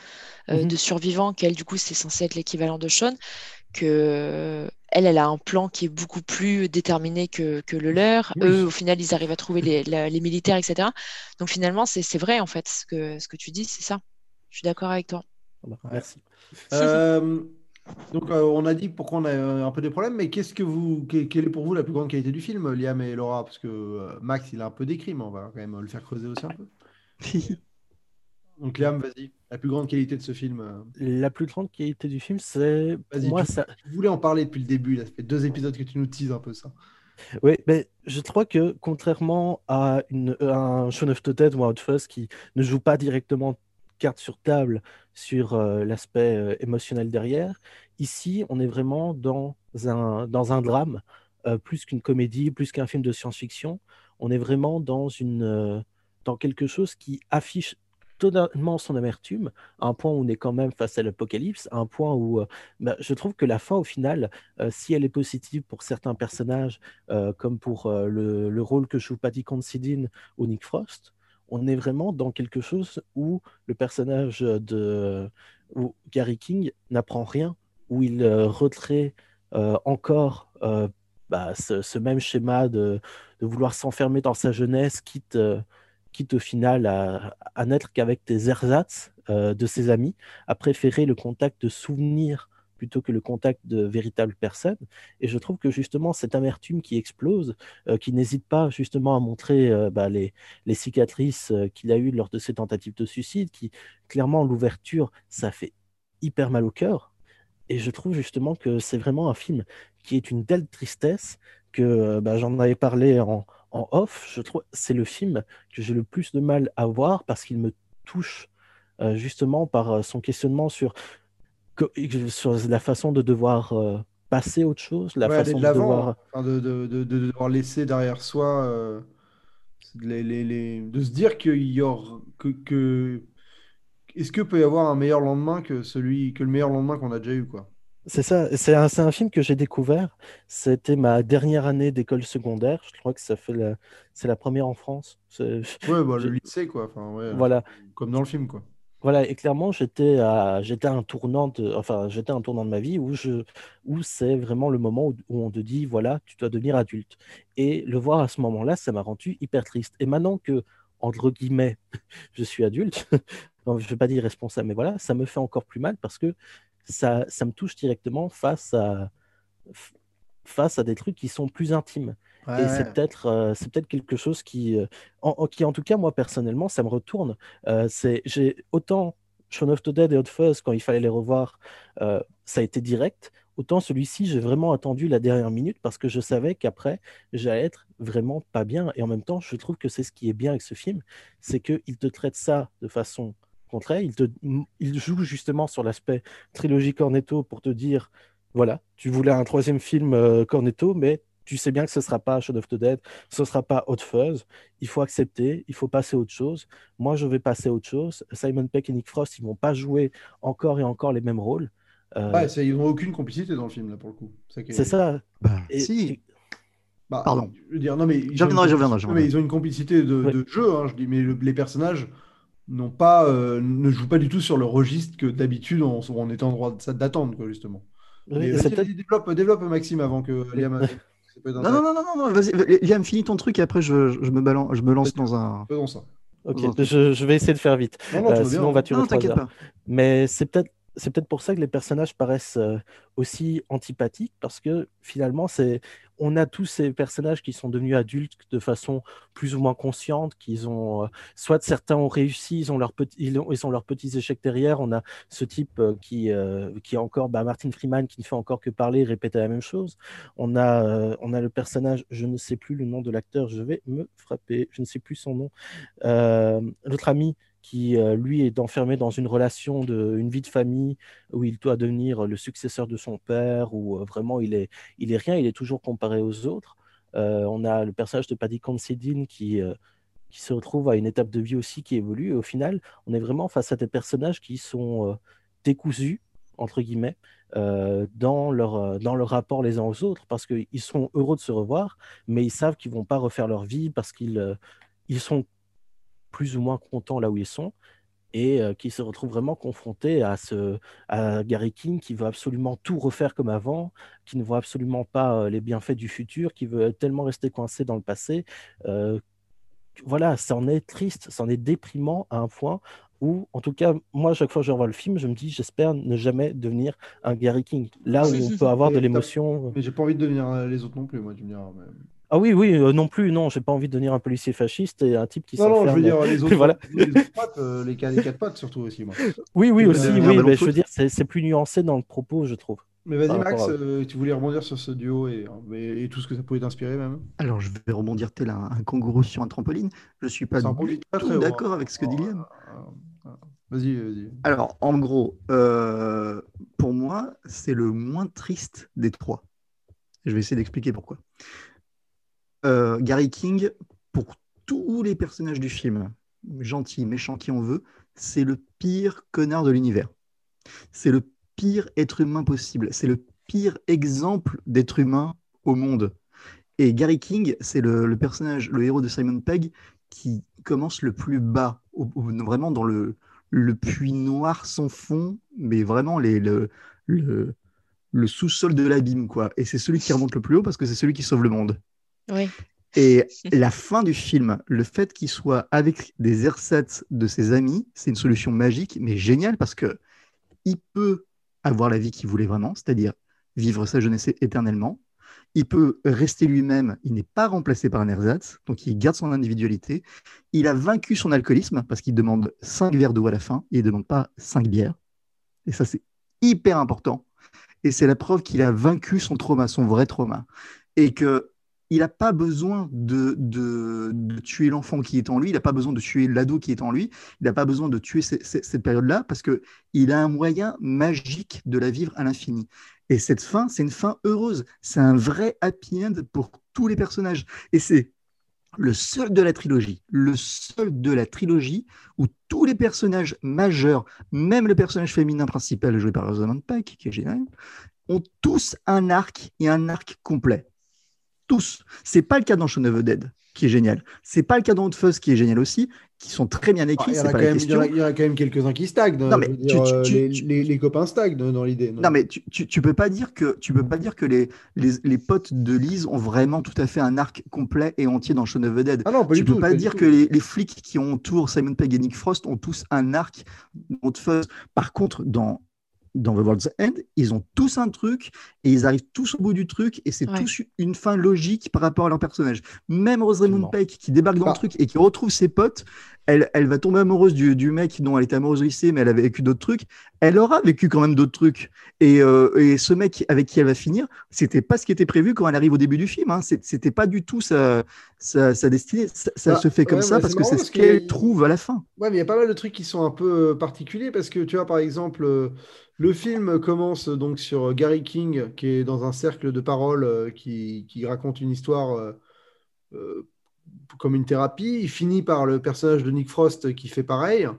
Mhm.
de survivants, qu'elle, du coup, c'est censé être l'équivalent de Shaun, que elle, elle a un plan qui est beaucoup plus déterminé que, que le leur.
Oui.
Eux, au final, ils arrivent à trouver les, la- les militaires, etc. Donc finalement, c'est c'est vrai, en fait, ce que, ce que tu dis, c'est ça. Je suis d'accord avec toi.
Merci.
Euh, [laughs] donc, euh, on a dit pourquoi on a euh, un peu des problèmes, mais qu'est-ce que vous, que- quelle est pour vous la plus grande qualité du film, Liam et Laura? Parce que euh, Max, il a un peu décrit, mais on va quand même le faire creuser aussi un peu. [laughs] Donc, Liam, vas-y, la plus grande qualité de ce film. euh,
La plus grande qualité du film, c'est moi
tu,
ça.
tu voulais en parler depuis le début, là, ça fait deux épisodes que tu nous teases un peu ça.
Oui, mais je crois que contrairement à, une, à un Shaun of the Dead ou Fuzz qui ne joue pas directement carte sur table sur euh, l'aspect euh, émotionnel derrière, ici on est vraiment dans un, dans un drame, euh, plus qu'une comédie, plus qu'un film de science-fiction. On est vraiment dans, une, dans quelque chose qui affiche totalement son amertume, à un point où on est quand même face à l'apocalypse, à un point où euh, bah, je trouve que la fin, au final, euh, si elle est positive pour certains personnages, euh, comme pour le, le rôle que joue Patty Considine ou Nick Frost, on est vraiment dans quelque chose où le personnage de Gary King n'apprend rien, où il euh, encore bah, ce, même schéma de, vouloir s'enfermer dans sa jeunesse, quitte, quitte au final à, n'être qu'avec des ersatz euh, de ses amis, à préférer le contact de souvenirs plutôt que le contact de véritables personnes. Et je trouve que justement cette amertume qui explose, euh, qui n'hésite pas justement à montrer euh, bah, les, cicatrices qu'il a eues lors de ses tentatives de suicide, qui clairement l'ouverture, ça fait hyper mal au cœur. Et je trouve justement que c'est vraiment un film qui est une telle tristesse que bah, j'en avais parlé en, en off. Je trouve c'est le film que j'ai le plus de mal à voir parce qu'il me touche euh, justement par euh, son questionnement sur, sur la façon de devoir euh, passer autre chose, la
Ouais,
façon
de
de
l'avant,
devoir.
hein. Enfin, de, de, de, de devoir laisser derrière soi, euh, les, les- les- de se dire qu'il y aura, que, que- est-ce que peut y avoir un meilleur lendemain que celui, que le meilleur lendemain qu'on a déjà eu, quoi.
C'est ça, c'est un, film que j'ai découvert. C'était ma dernière année d'école secondaire. Je crois que ça fait la, c'est la première en France.
Ouais, bah, [laughs] le lycée, quoi. Enfin, ouais,
Voilà,
comme dans le film, quoi.
voilà. Et clairement, j'étais à, j'étais un tournant de, enfin, j'étais un tournant de ma vie où je, où c'est vraiment le moment où, où on te dit, voilà, tu dois devenir adulte. Et le voir à ce moment-là, ça m'a rendu hyper triste. Et maintenant que, entre guillemets, [laughs] je suis adulte, [laughs] je ne vais pas dire responsable, mais voilà, ça me fait encore plus mal parce que ça, ça me touche directement face à, face à des trucs qui sont plus intimes.
Ouais,
Et c'est peut-être euh, c'est peut-être quelque chose qui, euh, en, qui, en tout cas, moi, personnellement, ça me retourne. Euh, c'est, j'ai autant Shaun of the Dead et Hot Fuzz, quand il fallait les revoir, ça a été direct. Autant celui-ci, j'ai vraiment attendu la dernière minute parce que je savais qu'après, j'allais être vraiment pas bien. Et en même temps, je trouve que c'est ce qui est bien avec ce film, c'est qu'il te traite ça de façon contraire. Il, te, il joue justement sur l'aspect trilogie Cornetto pour te dire, voilà, tu voulais un troisième film euh, Cornetto, mais tu sais bien que ce ne sera pas Shaun of the Dead, ce ne sera pas Hot Fuzz. Il faut accepter, il faut passer à autre chose. Moi, je vais passer à autre chose. Simon Peck et Nick Frost, ils vont pas jouer encore et encore les mêmes rôles. Euh,
Ouais, ils n'ont aucune complicité dans le film, là, pour le coup. est-
c'est ça.
Bah,
Et-
si.
et-
Bah,
Pardon.
Je veux dire, non, mais ils
J'en
ont une non, mais ils ont une complicité de,
Ouais.
de jeu, hein, je dis, mais le- les personnages n'ont pas, euh, ne jouent pas du tout sur le registre que d'habitude on, on était en droit d'attendre, justement.
Oui,
vas-y, développe, développe, Maxime, avant que Liam. être
Non, non, non, non, non, vas-y, Liam, finis ton truc et après je, je me, balance, je me lance dans un.
Faisons ça.
Ok,
Dans un truc.
je, je vais essayer de faire vite.
Non, non, tu
Euh,
bien,
sinon, on
hein.
va tuer
Non, t'inquiète pas.
Mais c'est peut-être c'est peut-être pour ça que les personnages paraissent euh, aussi antipathiques parce que finalement c'est on a tous ces personnages qui sont devenus adultes de façon plus ou moins consciente, qu'ils ont euh, soit certains ont réussi, ils ont leurs petits échecs derrière. On a ce type euh, qui euh, qui est encore bah, Martin Freeman qui ne fait encore que parler, répéter la même chose. On a on a le personnage, je ne sais plus le nom de l'acteur, je vais me frapper, je ne sais plus son nom. L'autre ami qui, euh, lui, est enfermé dans une relation, de, une vie de famille où il doit devenir le successeur de son père, où euh, vraiment il est, il est rien, il est toujours comparé aux autres. Euh, on a le personnage de Paddy Considine qui, qui se retrouve à une étape de vie aussi qui évolue. Et au final, on est vraiment face à des personnages qui sont décousus, entre guillemets, dans, leur, dans leur rapport les uns aux autres, parce qu'ils sont heureux de se revoir, mais ils savent qu'ils vont pas refaire leur vie parce qu'ils ils sont plus ou moins contents là où ils sont et euh, qui se retrouvent vraiment confrontés à, ce, à Gary King qui veut absolument tout refaire comme avant, qui ne voit absolument pas euh, les bienfaits du futur, qui veut tellement rester coincé dans le passé. Euh, voilà, ça en est triste, ça en est déprimant à un point où, en tout cas, moi, chaque fois que je revois le film, je me dis, j'espère ne jamais devenir un Gary King. Là où on peut avoir de l'émotion.
Mais j'ai pas envie de devenir les autres non plus, moi, tu me diras. mais-
Ah oui, oui, euh, non plus, non, j'ai pas envie de devenir un policier fasciste et un type qui
Non, non, je
s'enferme.
veux dire les [laughs] autres,
Voilà.
les autres potes, euh, les, quatre- les quatre potes surtout aussi, moi.
Oui, oui,
Et
aussi, oui, mais je veux dire, c'est c'est plus nuancé dans le propos, je trouve.
Mais vas-y, Max,
à-
euh, tu voulais rebondir sur ce duo et, et, et tout ce que ça pouvait t'inspirer, même?
Alors, je vais rebondir tel un, un kangourou sur un trampoline. Je suis pas du tout d'accord
hein.
avec ce que dit
Oh,
Liam.
Vas-y, vas-y.
Alors, en gros, euh, pour moi, c'est le moins triste des trois. Je vais essayer d'expliquer pourquoi. Euh, Gary King, pour tous les personnages du film, gentil, méchant, qui on veut, c'est le pire connard de l'univers. C'est le pire être humain possible. C'est le pire exemple d'être humain au monde. Et Gary King, c'est le, personnage, le héros de Simon Pegg, qui commence le plus bas, vraiment dans le, puits noir sans fond, mais vraiment le, le sous-sol de l'abîme, quoi. Et c'est celui qui remonte le plus haut parce que c'est celui qui sauve le monde.
Oui.
Et [laughs] la fin du film, le fait qu'il soit avec des ersatz de ses amis, c'est une solution magique, mais géniale parce que il peut avoir la vie qu'il voulait vraiment, c'est-à-dire vivre sa jeunesse éternellement. Il peut rester lui-même, il n'est pas remplacé par un ersatz, donc il garde son individualité. Il a vaincu son alcoolisme parce qu'il demande 5 verres d'eau à la fin, il ne demande pas 5 bières. Et ça, c'est hyper important. Et c'est la preuve qu'il a vaincu son trauma, son vrai trauma. Et que il n'a pas besoin de, tuer l'enfant qui est en lui, il n'a pas besoin de tuer l'ado qui est en lui, il n'a pas besoin de tuer cette période-là parce qu'il a un moyen magique de la vivre à l'infini. Et cette fin, c'est une fin heureuse. C'est un vrai happy end pour tous les personnages. Et c'est le seul de la trilogie, le seul de la trilogie où tous les personnages majeurs, même le personnage féminin principal joué par Rosamund Pike, qui est génial, ont tous un arc et un arc complet. Tous. C'est pas le cas dans Shaun of the Dead, qui est génial. C'est pas le cas dans Hot Fuzz, qui est génial aussi, qui sont très bien écrits.
Il y, en a
pas
quand même, il y
question.
en a- il y en a quand même quelques-uns qui stagnent.
Non, mais
je veux
tu-
dire,
tu-
euh,
tu-
les,
tu-
les- les copains stagnent dans, l'idée.
Non, mais tu, peux pas dire que tu peux pas dire que les, les, les potes de Lise ont vraiment tout à fait un arc complet et entier dans Shaun of the Dead.
Ah non, pas
tu
du
peux
tout.
pas dire que les, flics qui ont autour Simon Pegg et Nick Frost ont tous un arc dans Hot Fuzz. Par contre, dans dans The World's End, ils ont tous un truc et ils arrivent tous au bout du truc et c'est
Ouais.
tous une fin logique par rapport à leur personnage. Même Rosamund
Absolument.
Pike qui débarque dans
Bah.
le truc et qui retrouve ses potes, elle, elle va tomber amoureuse du, du mec dont elle était amoureuse au lycée, mais elle avait vécu d'autres trucs. Elle aura vécu quand même d'autres trucs. Et, euh, et ce mec avec qui elle va finir, c'était pas ce qui était prévu quand elle arrive au début du film. Hein. C'était pas du tout sa, sa, sa destinée. Ça, ça
Bah,
se fait comme
ouais,
ça
mais
parce que c'est ce
a-
qu'elle trouve à la fin.
Ouais, mais il y a pas mal de trucs qui sont un peu particuliers parce que tu vois, par exemple, euh, le film commence donc sur Gary King qui est dans un cercle de paroles euh, qui, raconte une histoire euh, euh, comme une thérapie. Il finit par le personnage de Nick Frost qui fait pareil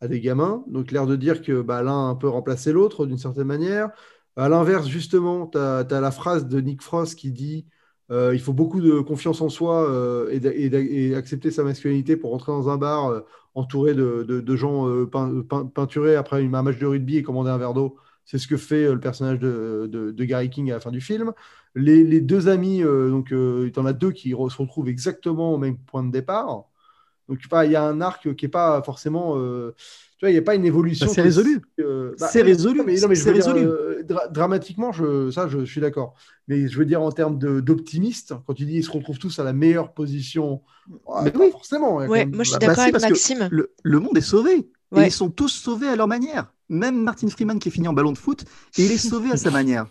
à des gamins. Donc, l'air de dire que bah, l'un a un peu remplacé l'autre d'une certaine manière. À l'inverse, justement, tu as, la phrase de Nick Frost qui dit euh, il faut beaucoup de confiance en soi euh, et, et accepter sa masculinité pour rentrer dans un bar euh, entouré de, gens euh, pein- pein- peinturés après un match de rugby et commander un verre d'eau. C'est ce que fait euh, le personnage de, Gary King à la fin du film. Les, les deux amis, euh, donc il y en a deux qui se retrouvent exactement au même point de départ. Donc il y a un arc qui n'est pas forcément. euh, tu vois, il n'y a pas une évolution.
Bah, c'est résolu.
euh, bah,
C'est résolu.
mais, non, mais je
C'est
veux dire,
résolu.
euh, dra- dramatiquement, je, ça, je suis d'accord. Mais je veux dire, en termes de- d'optimiste, quand tu dis ils se retrouvent tous à la meilleure position, ouais,
Mais
pas
oui.
forcément.
Ouais,
même-
moi je suis
Bah,
d'accord
si,
avec
parce que
Maxime.
Le, le monde est sauvé. Et ils sont tous sauvés à leur manière. Même Martin Freeman qui est fini en ballon de foot, il est sauvé à sa [laughs] manière.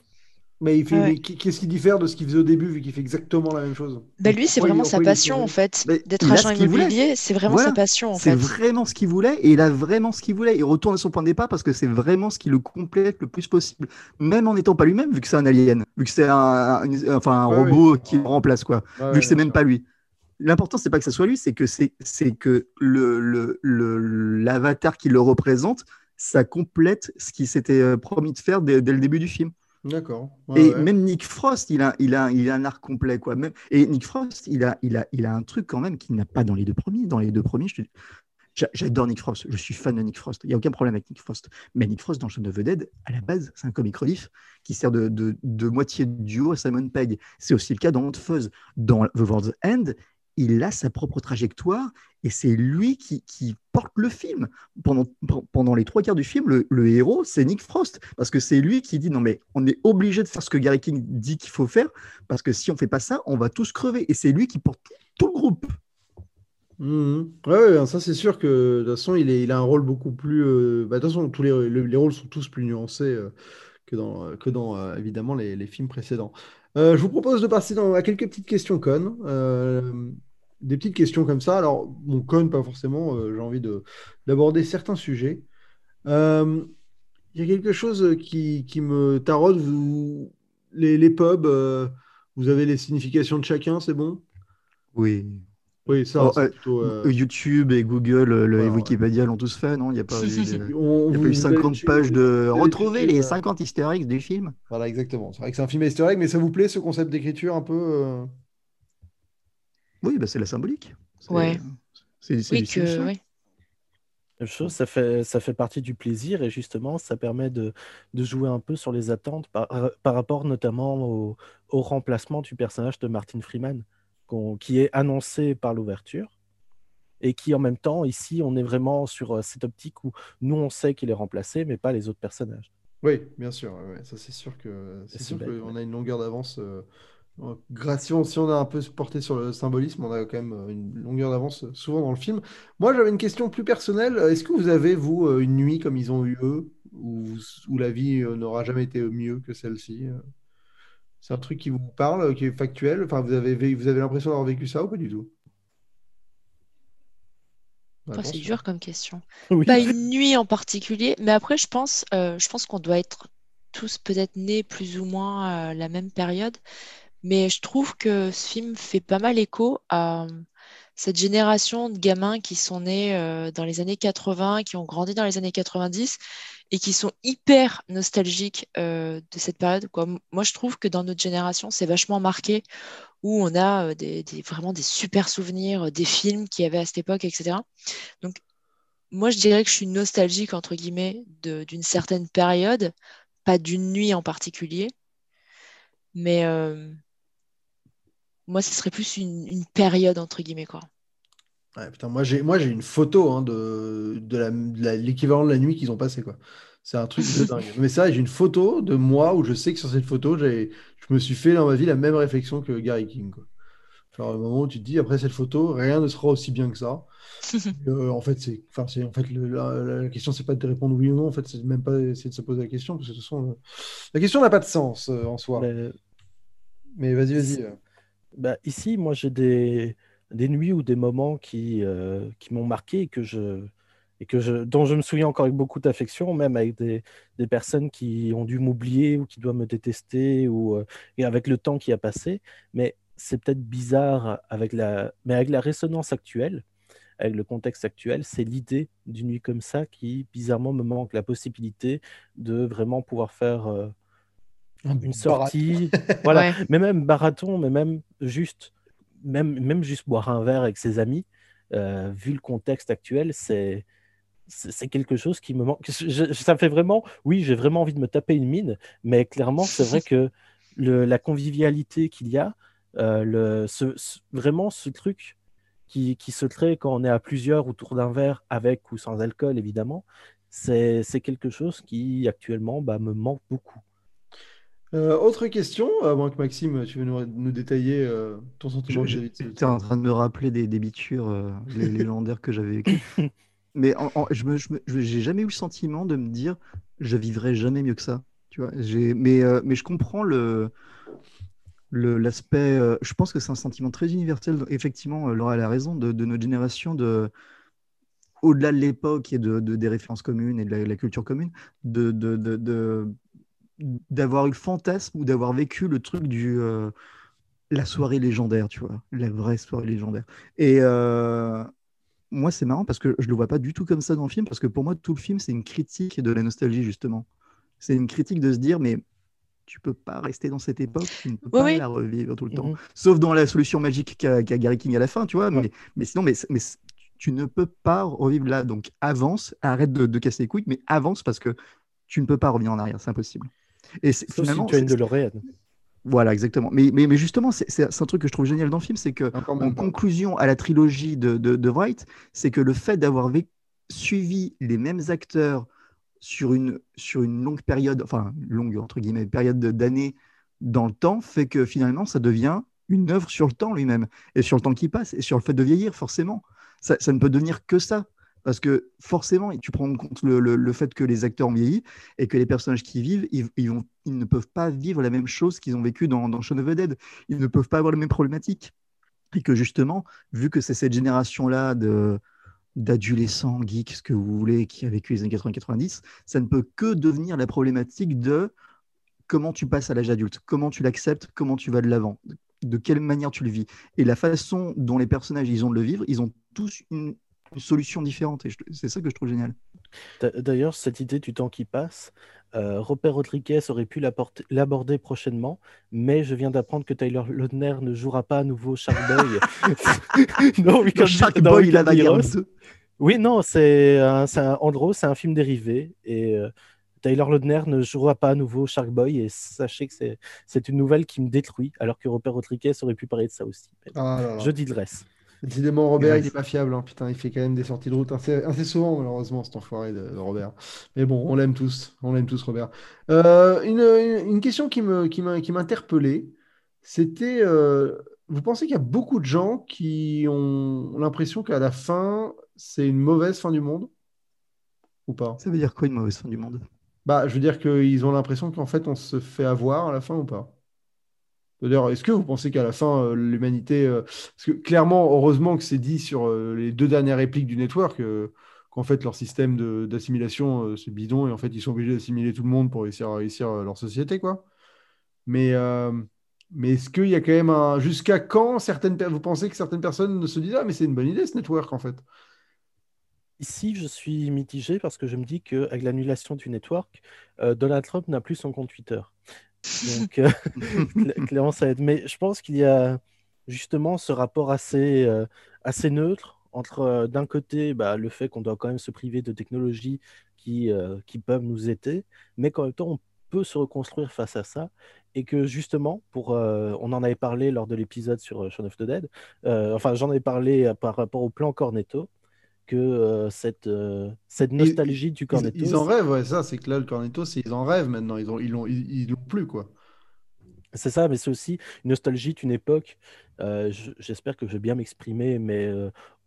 Mais, il fait,
ouais.
mais qu'est-ce qui diffère de ce qu'il faisait au début, vu qu'il fait exactement la même chose?
Bah, lui, c'est vraiment sa passion en fait. D'être agent immobilier, c'est vraiment
Voilà.
sa passion en
C'est
fait.
vraiment ce qu'il voulait et il a vraiment ce qu'il voulait. Il retourne à son point de départ parce que c'est vraiment ce qui le complète le plus possible. Même en n'étant pas lui-même, vu que c'est un alien, vu que c'est un, un- enfin, un
Ouais,
robot qui le remplace, quoi.
Ouais,
vu que c'est même
sûr.
pas lui. L'important, c'est pas que ça soit lui, c'est que c'est c'est que le le- le- l'avatar qui le représente, ça complète ce qu'il s'était euh, promis de faire dès, dès le début du film.
D'accord. Ouais,
Et
ouais.
même Nick Frost, il a, il a, il a un arc complet, quoi. Même, et Nick Frost, il a, il a, il a un truc quand même qu'il n'a pas dans les deux premiers. Dans les deux premiers, je te- j'adore Nick Frost. Je suis fan de Nick Frost. Il n'y a aucun problème avec Nick Frost. Mais Nick Frost dans Shaun of the Dead, à la base, c'est un comic relief qui sert de, de, de moitié duo à Simon Pegg. C'est aussi le cas dans Hot Fuzz. Dans The World's End, il a sa propre trajectoire et c'est lui qui, qui porte le film. Pendant, pendant les trois quarts du film, le, le héros, c'est Nick Frost. Parce que c'est lui qui dit non, mais on est obligé de faire ce que Gary King dit qu'il faut faire. Parce que si on fait pas ça, on va tous crever. Et c'est lui qui porte tout, le groupe.
Mhm. Ouais, ça c'est sûr que de toute façon il, est, il a un rôle beaucoup plus. euh, bah, de toute façon, tous les, le- les rôles sont tous plus nuancés euh, que dans, que dans euh, évidemment les, les films précédents. Je vous propose de passer dans, à quelques petites questions connes. Des petites questions comme ça. Alors, bon, connes, pas forcément. euh, j'ai envie de, d'aborder certains sujets. Euh, Il y a quelque chose qui, qui me taraude. Vous, les, les pubs, euh, vous avez les significations de chacun, c'est bon?
Oui.
Oui, ça,
Oh,
plutôt.
YouTube et Google, le, et. Wikipédia l'ont tous fait, non? Il n'y a pas eu,
On-
y a
vous-
pas eu
vous avez
50
checké-
pages de retrouver les
euh,
50 easter eggs du film?
Voilà, exactement. C'est vrai que c'est un film egg, mais ça vous plaît ce concept d'écriture un peu
Oui, bah, c'est la symbolique. C'est-
Ouais.
C'est c'est
Oui, que.
Même chose, ça fait, ça fait partie du plaisir et justement, ça permet de, de jouer un peu sur les attentes par, par rapport notamment au, au remplacement du personnage de Martin Freeman, qui est annoncé par l'ouverture et qui en même temps, ici, on est vraiment sur euh, cette optique où nous, on sait qu'il est remplacé, mais pas les autres personnages.
Oui, bien sûr. ouais, ouais. Ça, c'est sûr que c'est
C'est
sûr
bête,
qu'on
ouais.
a une longueur d'avance. euh, euh, grâce- si on, a un peu porté sur le symbolisme, on a quand même euh, une longueur d'avance euh, souvent dans le film. Moi, j'avais une question plus personnelle. Est-ce que vous avez, vous, euh, une nuit comme ils ont eu eux, où, où la vie euh, n'aura jamais été mieux que celle-ci? euh? C'est un truc qui vous parle, qui est factuel? Enfin, vous avez, vous avez l'impression d'avoir vécu ça ou pas du tout?
Oh, c'est dur comme question.
Oui.
Pas une nuit en particulier, mais après, je pense, euh, je pense qu'on doit être tous peut-être nés plus ou moins à la même période. Mais je trouve que ce film fait pas mal écho à euh, cette génération de gamins qui sont nés euh, dans les années 80, qui ont grandi dans les années 90 et qui sont hyper nostalgiques euh, de cette période, Moi, je trouve que dans notre génération, c'est vachement marqué, où on a vraiment des super souvenirs des films qu'il y avait à cette époque, etc. Donc, moi, je dirais que je suis nostalgique, entre guillemets, d'une certaine période, pas d'une nuit en particulier, mais moi, ce serait plus une, une période, entre guillemets, quoi.
Ouais, putain, moi j'ai moi j'ai une photo hein, de, de la- de la- l'équivalent de la nuit qu'ils ont passé quoi. C'est un truc de [laughs] dingue. Mais ça, j'ai une photo de moi où je sais que sur cette photo, j'ai, je me suis fait dans ma vie la même réflexion que Gary King. Quoi. Genre, au moment où tu te dis, après cette photo, rien ne sera aussi bien que ça. [laughs] Euh, en fait, c'est, enfin, c'est, en fait, le- la, la question, c'est pas de répondre oui ou non. En fait, c'est même pas essayer de se poser la question, parce que de toute façon, le- la question n'a pas de sens euh, en soi.
Mais,
Mais vas-y, vas-y.
Bah, ici, moi, j'ai des, des nuits ou des moments qui, euh, qui m'ont marqué et que je, et que je, dont je me souviens encore avec beaucoup d'affection, même avec des, des personnes qui ont dû m'oublier ou qui doivent me détester, ou, euh, et avec le temps qui a passé. Mais c'est peut-être bizarre avec la, mais avec la résonance actuelle, avec le contexte actuel, c'est l'idée d'une nuit comme ça qui, bizarrement, me manque la possibilité de vraiment pouvoir faire euh,
Un
une
baraton.
sortie. [laughs] Voilà,
Ouais.
mais même marathon, mais même juste, même, même juste boire un verre avec ses amis, euh, vu le contexte actuel, c'est quelque chose qui me manque. Je- ça me fait vraiment, oui, j'ai vraiment envie de me taper une mine, mais clairement, c'est vrai que le- la convivialité qu'il y a, euh, le, ce, ce- vraiment ce truc qui, qui se crée quand on est à plusieurs autour d'un verre, avec ou sans alcool, évidemment, c'est c'est quelque chose qui actuellement bah, me manque beaucoup.
Euh, autre question, à moins que Maxime, tu veux nous, nous détailler euh, ton sentiment ce-
J'étais en train de me rappeler des, des bitures euh, les- [laughs] légendaires que j'avais vécues. Mais en- en- je j'ai jamais eu le sentiment de me dire je vivrai jamais mieux que ça. Tu vois, mais, euh, mais je comprends le, l'aspect. euh, je pense que c'est un sentiment très universel. Effectivement, euh, Laura elle a raison de, de notre génération, de, au-delà de l'époque et de, de- des références communes et de la, la culture commune, de- de- d'avoir eu le fantasme ou d'avoir vécu le truc du. euh, la soirée légendaire, tu vois, la vraie soirée légendaire. Et euh, moi, c'est marrant parce que je le vois pas du tout comme ça dans le film, parce que pour moi, tout le film, c'est une critique de la nostalgie, justement. C'est une critique de se dire, mais tu peux pas rester dans cette époque, tu ne peux
Oui,
pas
oui.
la revivre tout le temps. Sauf dans la solution magique qu'a qu'a Gary King à la fin, tu vois,
Ouais.
mais, mais sinon, mais, mais tu ne peux pas revivre là. Donc avance, arrête de, de casser les couilles, mais avance parce que tu ne peux pas revenir en arrière, c'est impossible. Et
si
finalement,
tu as une
c'est-
DeLorean.
voilà, exactement. Mais, mais, mais justement, c'est un truc que je trouve génial dans le film, c'est que
Encore
en conclusion à la trilogie de, de, de Wright, c'est que le fait d'avoir suivi les mêmes acteurs sur une, sur une longue période, enfin longue entre guillemets, période de- d'années dans le temps, fait que finalement ça devient une œuvre sur le temps lui-même, et sur le temps qui passe, et sur le fait de vieillir, forcément. Ça, ça ne peut devenir que ça. Parce que forcément, tu prends en compte le, fait que les acteurs ont vieilli et que les personnages qui vivent, ils ne peuvent pas vivre la même chose qu'ils ont vécu dans, dans Shaun of the Dead. Ils ne peuvent pas avoir les mêmes problématiques. Et que justement, vu que c'est cette génération-là de d'adolescents, geeks, ce que vous voulez, qui a vécu les années 80-90, ça ne peut que devenir la problématique de comment tu passes à l'âge adulte, comment tu l'acceptes, comment tu vas de l'avant, de quelle manière tu le vis. Et la façon dont les personnages ils ont de le vivre, ils ont tous une, une solution différente. Et c'est ça que je trouve génial.
D'a- D'ailleurs, cette idée du temps qui passe, euh, Robert Rodriguez aurait pu l'aborder prochainement, mais je viens d'apprendre que Tyler Lautner ne jouera pas à nouveau Sharkboy. [laughs] [laughs] non, we
Dans
can-
Shark
dans
Boy,
We
la
Can Be
bagarre
Heroes.
2.
Oui, non, c'est un, c'est un- en gros, c'est un film dérivé et euh, Tyler Lautner ne jouera pas à nouveau Sharkboy et sachez que c'est une nouvelle qui me détruit, alors que Robert Rodriguez aurait pu parler de ça aussi.
Ah là là.
Je digresse.
Décidément, Robert, il est pas fiable. hein. Putain, il fait quand même des sorties de route assez, assez souvent, malheureusement, cet enfoiré de, de Robert. Mais bon, on l'aime tous. On l'aime tous, Robert. Euh, une, question qui m'interpellait, c'était, euh, vous pensez qu'il y a beaucoup de gens qui ont l'impression qu'à la fin, c'est une mauvaise fin du monde? Ou pas?
Ça veut dire quoi une mauvaise fin du monde?
Bah, je veux dire qu'ils ont l'impression qu'en fait, on se fait avoir à la fin ou pas? D'ailleurs, est-ce que vous pensez qu'à la fin, euh, l'humanité. euh, Parce que clairement, heureusement que c'est dit sur euh, les deux dernières répliques du network, qu'en fait, leur système d'assimilation, c'est bidon, et en fait, ils sont obligés d'assimiler tout le monde pour réussir à réussir leur société, quoi. Mais, mais est-ce qu'il y a quand même un. Jusqu'à quand certaines... vous pensez que certaines personnes ne se disent Ah, mais c'est une bonne idée ce network, en fait?
Ici, je suis mitigé parce que je me dis qu'avec l'annulation du network, Donald Trump n'a plus son compte Twitter. Donc, euh, [laughs] [laughs] cla- clairement, ça aide. Mais je pense qu'il y a justement ce rapport assez, euh, assez neutre entre, euh, d'un côté, bah, le fait qu'on doit quand même se priver de technologies qui, euh, qui peuvent nous aider, mais qu'en même temps, on peut se reconstruire face à ça. Et que justement, pour, on en avait parlé lors de l'épisode sur Shaun of the Dead, enfin, j'en ai parlé par rapport au plan Cornetto, que euh, cette, euh, cette
Ils,
nostalgie du Cornetto,
ils en rêvent, ouais, ça, c'est que là, le Cornetto, ils en rêvent maintenant, ils ont, ils l'ont, ils, ils l'ont plus, quoi.
C'est ça, mais c'est aussi une nostalgie d'une époque, euh, je- j'espère que je vais bien m'exprimer, mais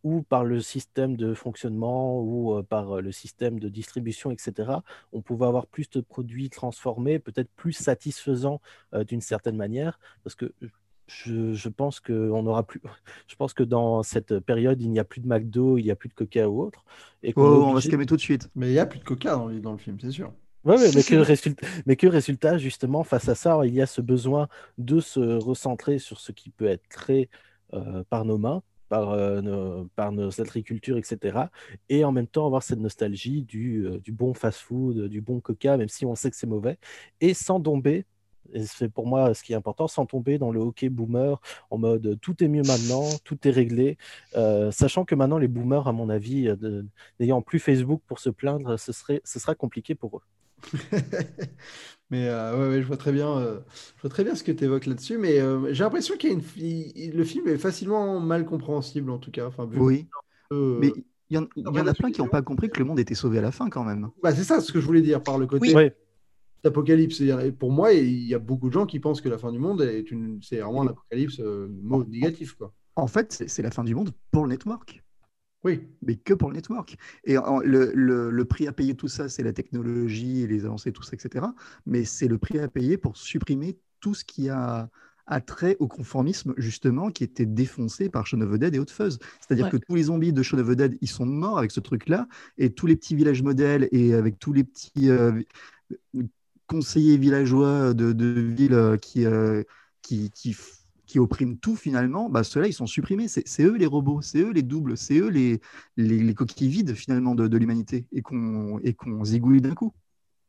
où par le système de fonctionnement ou par le système de distribution, etc., on pouvait avoir plus de produits transformés, peut-être plus satisfaisants d'une certaine manière, parce que je, je pense que on aura plus, [laughs] je pense que dans cette période, il n'y a plus de McDo, il n'y a plus de Coca ou autre, et
Oh, on va se calmer tout de suite.
Mais il y a plus de coca dans, le- dans le film, c'est sûr.
Ouais, mais [laughs] que résultat, mais que résultat, justement, face à ça, il y a ce besoin de se recentrer sur ce qui peut être créé euh, par nos mains, par, euh, nos, par nos agricultures, etc. Et en même temps avoir cette nostalgie du, euh, du bon fast-food, du bon coca, même si on sait que c'est mauvais, et sans tomber, et c'est pour moi ce qui est important, sans tomber dans le hockey boomer en mode tout est mieux maintenant, tout est réglé, euh, sachant que maintenant les boomers, à mon avis, euh, n'ayant plus Facebook pour se plaindre, ce serait, ce sera compliqué pour eux. [laughs]
Mais euh, ouais, ouais, je vois très bien, euh, je vois très bien ce que tu évoques là-dessus, mais euh, j'ai l'impression qu'il y a une, il- le film est facilement mal compréhensible en tout cas. Enfin,
Oui,
que,
mais il y en, il y en a plein qui n'ont pas compris que le monde était sauvé à la fin quand même.
bah, c'est ça ce que je voulais dire par le côté
Oui.
Ouais.
Apocalypse. C'est-à-dire, et Pour moi, il y a beaucoup de gens qui pensent que la fin du monde est une, c'est vraiment un apocalypse euh, mot négatif, quoi.
En fait, c'est c'est la fin du monde pour le network.
Oui,
mais que pour le network. Et en- le, le- le prix à payer tout ça, c'est la technologie et les avancées, tout ça, etc. Mais c'est le prix à payer pour supprimer tout ce qui a, a trait au conformisme, justement, qui était défoncé par Shaun of the Dead et Hot Fuzz. C'est-à-dire
Ouais.
que tous les zombies de Shaun of the Dead, ils sont morts avec ce truc-là, et tous les petits villages modèles et avec tous les petits euh, conseillers villageois de, de villes euh, qui, euh, qui, qui, f- qui oppriment tout finalement, bah, ceux-là, ils sont supprimés. C'est eux les robots, c'est eux les doubles, c'est eux les, les, les coquilles vides finalement de, l'humanité et qu'on qu'on zigouille d'un coup.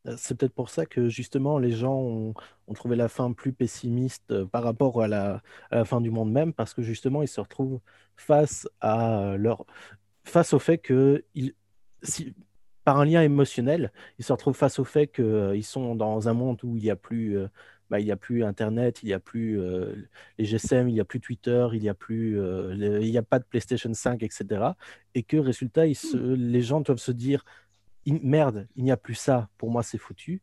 Euh, C'est peut-être pour ça que justement les gens ont, trouvé la fin plus pessimiste par rapport à la, fin du monde même, parce que justement ils se retrouvent face à leur, face au fait que ils, par un lien émotionnel, ils se retrouvent face au fait qu'ils sont dans un monde où il n'y a plus, euh, bah, il a plus Internet, il n'y a plus euh, les GSM, il n'y a plus Twitter, il n'y a plus, euh, le- il n'y a pas de PlayStation 5, etc. Et que résultat, ils se- les gens doivent se dire merde, il n'y a plus ça, pour moi c'est foutu,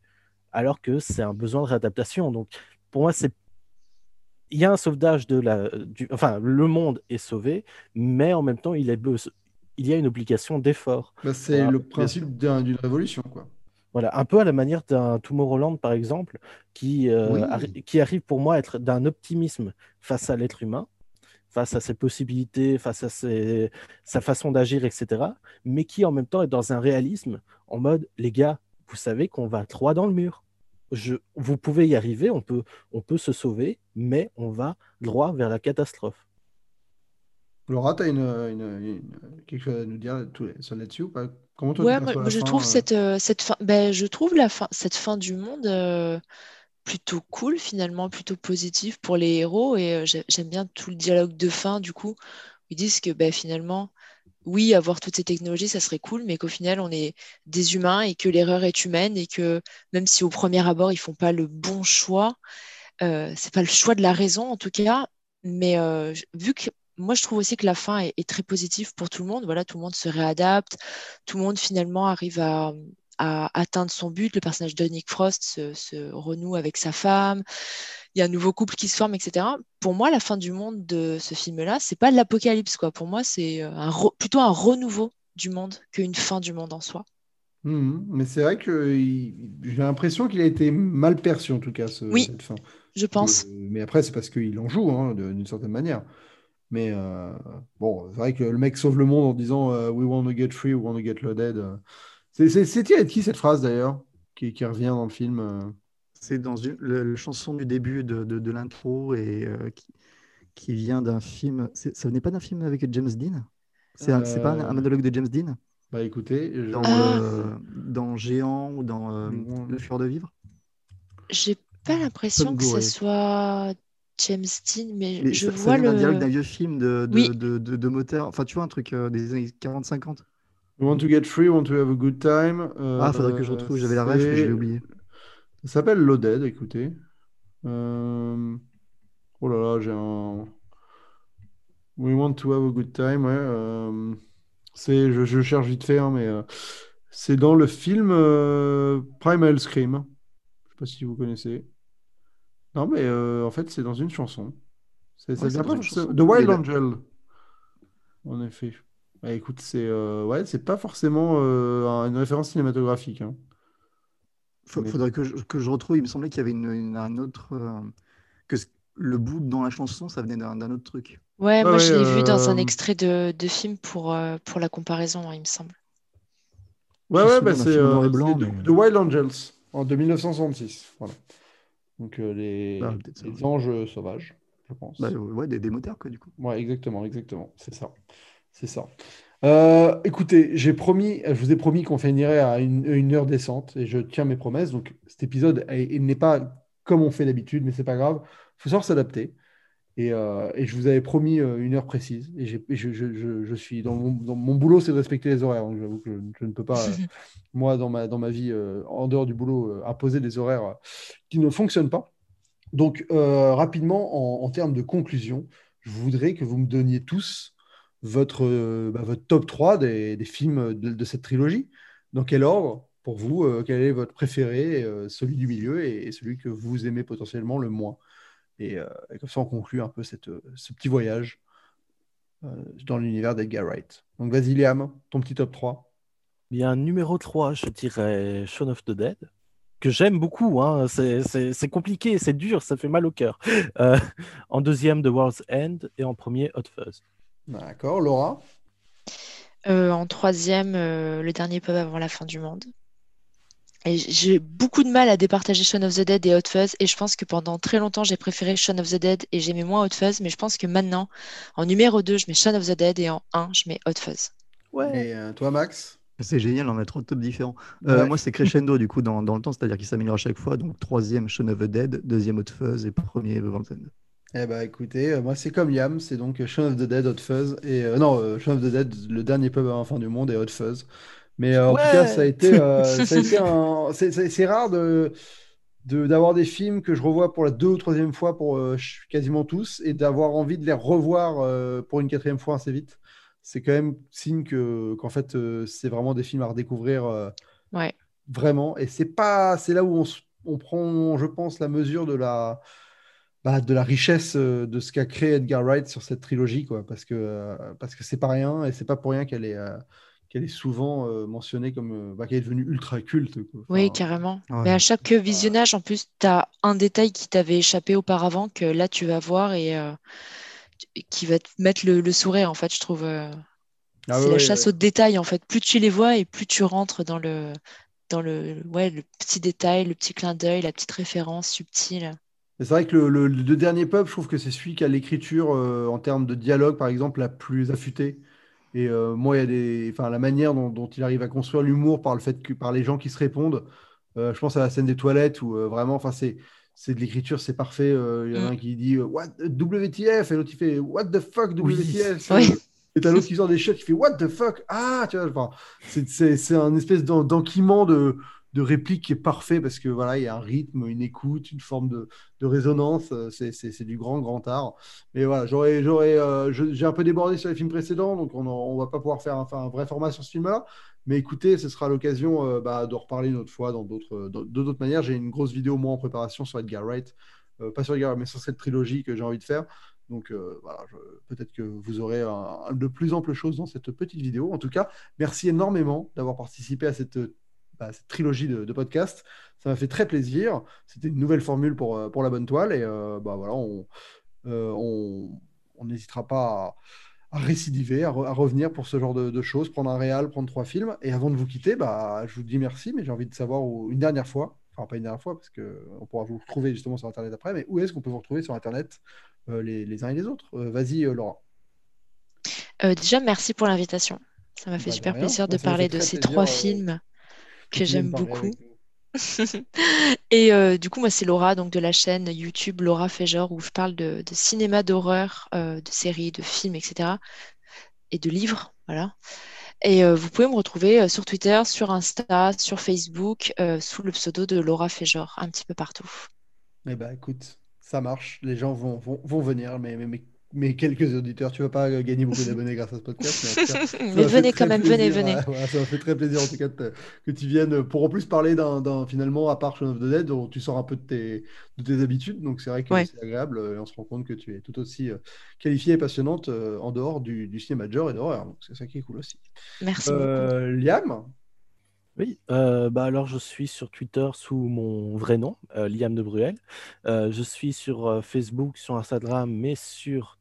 alors que c'est un besoin de réadaptation. Donc pour moi, c'est il y a un sauvetage de la du... enfin le monde est sauvé, mais en même temps il, est il y a une obligation d'effort.
Bah, c'est
Voilà,
le principe d'un- d'une révolution, quoi.
Voilà, un peu à la manière d'un Tomorrowland par exemple, qui, euh,
Oui.
arri- qui arrive pour moi à être d'un optimisme face à l'être humain, face à ses possibilités, face à ses- sa façon d'agir, etc. Mais qui en même temps est dans un réalisme en mode, les gars, vous savez qu'on va droit dans le mur. Je, vous pouvez y arriver, on peut, on peut se sauver, mais on va droit vers la catastrophe.
Laura, tu as une, une- une- quelque chose à nous dire là-dessus ou pas? Comment toi,
Ouais, moi, je
fin,
trouve
euh,
cette, euh, cette fin, ben, je trouve la fin, cette fin du monde euh, plutôt cool finalement, plutôt positive pour les héros et euh, j'ai- j'aime bien tout le dialogue de fin du coup. Ils disent que ben, finalement, oui, avoir toutes ces technologies, ça serait cool, mais qu'au final, on est des humains et que l'erreur est humaine et que même si au premier abord, ils font pas le bon choix, c'est pas le choix de la raison en tout cas, mais euh, vu que moi je trouve aussi que la fin est, est très positive pour tout le monde, voilà, tout le monde se réadapte, tout le monde finalement arrive à, à atteindre son but, le personnage de Nick Frost se, se renoue avec sa femme, il y a un nouveau couple qui se forme, etc. Pour moi, la fin du monde de ce film-là, c'est pas l'apocalypse, quoi. Pour moi, c'est euh, un plutôt un renouveau du monde qu'une fin du monde en soi.
Mhm. Mais c'est vrai que j'ai l'impression qu'il a été mal perçu, en tout cas, ce-
Oui.
cette fin.
Je pense.
Euh, mais après, c'est parce qu'il en joue, hein, d'une certaine manière. Mais euh, bon, c'est vrai que le mec sauve le monde en disant euh, We want to get free, we want to get loaded. euh. C'est c'est- c'est tiré de qui cette phrase d'ailleurs, qui, qui revient dans le film
C'est dans une, le- la chanson du début de, de, de l'intro et euh, qui, qui vient d'un film. Ça venait pas d'un film avec James Dean? C'est pas un, un monologue de James Dean?
Bah écoutez, je-
Dans,
Ah.
dans Géant ou dans. Le Fur de Vivre?
J'ai pas l'impression que ce soit James Dean, mais
Mais
je
ça, ça
vois
vient d'un dialogue
le.
d'un vieux film de, de,
Oui.
de, de, de moteur. Enfin, tu vois, un truc euh, des années 40-50.
We want to get free, we want to have a good time. Euh,
Ah, faudrait que je retrouve. J'avais la ref, mais je l'ai oublié.
Ça s'appelle Loaded, écoutez. Euh, Oh là là, j'ai un. We want to have a good time, ouais. euh, C'est, je, je cherche vite fait, hein, mais euh, c'est dans le film euh, Primal Scream. Je sais pas si vous connaissez. Non, mais euh, en fait, c'est dans une chanson. C'est, ça
Ouais, c'est
pas
chanson.
The Wild
Mais là-
Angel. En effet. Bah, écoute, c'est euh, ouais, c'est pas forcément euh, une référence cinématographique. hein. Mais-
Faudrait que je, que je retrouve. Il me semblait qu'il y avait une, une- un autre. euh, que c- le bout dans la chanson, ça venait d'un d'un autre truc.
Ouais, moi
Ouais,
je l'ai vu dans un extrait de, de film pour, euh, pour la comparaison, hein, il me semble.
Ouais, ouais, bah, c'est euh,
blanc, mais-
The, The Wild Angels en de 1966. Voilà. Donc euh, les,
Ah,
les anges sauvages, je pense.
Bah, ouais, des, des moteurs, quoi, du coup.
Ouais, exactement, exactement. C'est ça. C'est ça. Euh, écoutez, j'ai promis, je vous ai promis qu'on finirait à une, une heure décente et je tiens mes promesses. Donc cet épisode, il n'est pas comme on fait d'habitude, mais c'est pas grave. Il faut savoir s'adapter. Et, euh, et je vous avais promis euh, une heure précise. Et, je, je- je- je suis dans mon, dans mon boulot, c'est de respecter les horaires. Donc j'avoue que je, ne peux pas, [laughs] euh, moi, dans ma, dans ma vie, euh, en dehors du boulot, imposer des horaires qui ne fonctionnent pas. Donc, rapidement, en, en termes de conclusion, je voudrais que vous me donniez tous votre, bah, votre top 3 des, des films de, de cette trilogie. Dans quel ordre, pour vous, quel est votre préféré, celui du milieu et, et celui que vous aimez potentiellement le moins? Et, euh, et comme ça, on conclut un peu cette, euh, ce petit voyage euh, dans l'univers d'Edgar Wright. Donc, vas-y, Liam, ton petit top 3.
Bien, numéro 3, je dirais Shaun of the Dead, que j'aime beaucoup. Hein. C'est, compliqué, c'est dur, ça fait mal au cœur. Euh, en deuxième, The World's End, et en premier, Hot Fuzz.
D'accord, Laura?
Euh, en troisième, euh, le dernier pub avant la fin du monde. J'ai beaucoup de mal à départager Shaun of the Dead et Hot Fuzz. Et je pense que pendant très longtemps, j'ai préféré Shaun of the Dead et j'aimais moins Hot Fuzz. Mais je pense que maintenant, en numéro 2, je mets Shaun of the Dead et en 1, je mets Hot Fuzz.
Ouais.
Et euh, toi, Max?
C'est génial, on a trop de tops différents. Euh,
Ouais.
Moi, c'est crescendo, du coup, dans, dans le temps, c'est-à-dire qu'il s'améliore à chaque fois. Donc, troisième, Shaun of the Dead, deuxième, Hot Fuzz, et premier, End.
Eh ben écoutez, euh, moi c'est comme Liam, c'est donc Shaun of the Dead, Hot Fuzz et euh, non, euh, Shaun of the Dead, le dernier pub avant la fin du monde et Hot Fuzz. Mais euh, en tout cas, ça a été, euh, [laughs] ça a été un, c'est- rare de de- d'avoir des films que je revois pour la deux ou troisième fois pour euh, quasiment tous et d'avoir envie de les revoir euh, pour une quatrième fois assez vite. C'est quand même signe que qu'en fait euh, c'est vraiment des films à redécouvrir
Ouais.
vraiment. Et c'est pas, c'est là où on, on prend, je pense, la mesure de la, bah, de la richesse de ce qu'a créé Edgar Wright sur cette trilogie, quoi. Parce que parce que c'est pas rien et c'est pas pour rien qu'elle est qu'elle est souvent euh, mentionnée comme euh, bah, qu'elle est devenue ultra culte. quoi.
Oui, carrément.
Ouais.
Mais à chaque visionnage, en plus, tu as un détail qui t'avait échappé auparavant que là, tu vas voir et euh, qui va te mettre le, le sourire, en fait, je trouve. euh,
ah
c'est
ouais,
la chasse
ouais.
au détail, en fait. Plus tu les vois et plus tu rentres dans le, dans le, ouais, le petit détail, le petit clin d'œil, la petite référence subtile.
C'est vrai que le, le- le dernier pub, je trouve que c'est celui qui a l'écriture euh, en termes de dialogue, par exemple, la plus affûtée. Et euh, moi, il y a des, enfin, la manière dont, dont il arrive à construire l'humour par le fait que par les gens qui se répondent. Euh, je pense à la scène des toilettes où euh, vraiment, enfin, c'est c'est de l'écriture, c'est parfait. Il y en a
Mm.
un qui dit What WTF et l'autre il fait What the fuck. WTF
Oui.
Et t'as l'autre qui sort des chiottes qui fait What the fuck? Ah, tu vois, enfin, c'est un espèce d'en- d'enquillement de, de réplique qui est parfait parce que voilà, il y a un rythme, une écoute, une forme de, de résonance. euh, C'est du grand, grand art. Mais voilà, j'aurais, j'aurais, euh, j'ai un peu débordé sur les films précédents, donc on, on va pas pouvoir faire un, un vrai format sur ce film-là. Mais écoutez, ce sera l'occasion euh, bah, de reparler une autre fois dans d'autres, de d'autres manières. J'ai une grosse vidéo moi en préparation sur Edgar Wright, pas sur Edgar, mais sur cette trilogie que j'ai envie de faire. Donc voilà, peut-être que vous aurez un- de plus amples choses dans cette petite vidéo. En tout cas, merci énormément d'avoir participé à cette bah, cette trilogie de, de podcasts. Ça m'a fait très plaisir. C'était une nouvelle formule pour, euh, pour la bonne toile. Et euh, bah, voilà, on euh, on on n'hésitera pas à, à récidiver, à, re- à revenir pour ce genre de, de choses, prendre un réal, prendre trois films. Et avant de vous quitter, bah, je vous dis merci, mais j'ai envie de savoir où- une dernière fois, enfin pas une dernière fois, parce qu'on pourra vous retrouver justement sur Internet après, mais où est-ce qu'on peut vous retrouver sur Internet euh, les, les uns et les autres? Euh, Vas-y, euh, Laura.
Déjà, merci pour l'invitation. Ça m'a fait
Bah,
super
rien.
plaisir
Moi,
de parler de ces
plaisir,
trois films
que
j'aime beaucoup. [laughs] Et euh, du coup, moi, c'est Laura, donc de la chaîne YouTube Laura genre, où je parle de, de cinéma d'horreur, euh, de séries, de films, etc. Et de livres, voilà. Et euh, vous pouvez me retrouver sur Twitter, sur Insta, sur Facebook, sous le pseudo de Laura genre, un petit peu partout.
Eh ben, écoute, ça marche. Les gens vont, vont, vont venir, mais, mais, mais, mais quelques auditeurs. Tu vas pas euh, gagner beaucoup d'abonnés grâce à ce podcast, mais cas, [laughs]
venez quand même, venez,
plaisir,
venez.
ouais, ça m'a fait très plaisir en tout cas te- que tu viennes pour en plus parler d'un, d'un- finalement, à part Shaun of the Dead, dont tu sors un peu de tes, de tes habitudes. Donc c'est vrai que
Ouais.
c'est agréable euh, et on se rend compte que tu es tout aussi euh, qualifiée et passionnante en dehors du, du cinéma de genre et d'horreur. Donc c'est ça qui est cool aussi.
Merci beaucoup.
Euh, Liam,
Oui, euh, bah alors je suis sur Twitter sous mon vrai nom, euh, Liam de Bruel. Euh, je suis sur euh, Facebook, sur Instagram, mais sur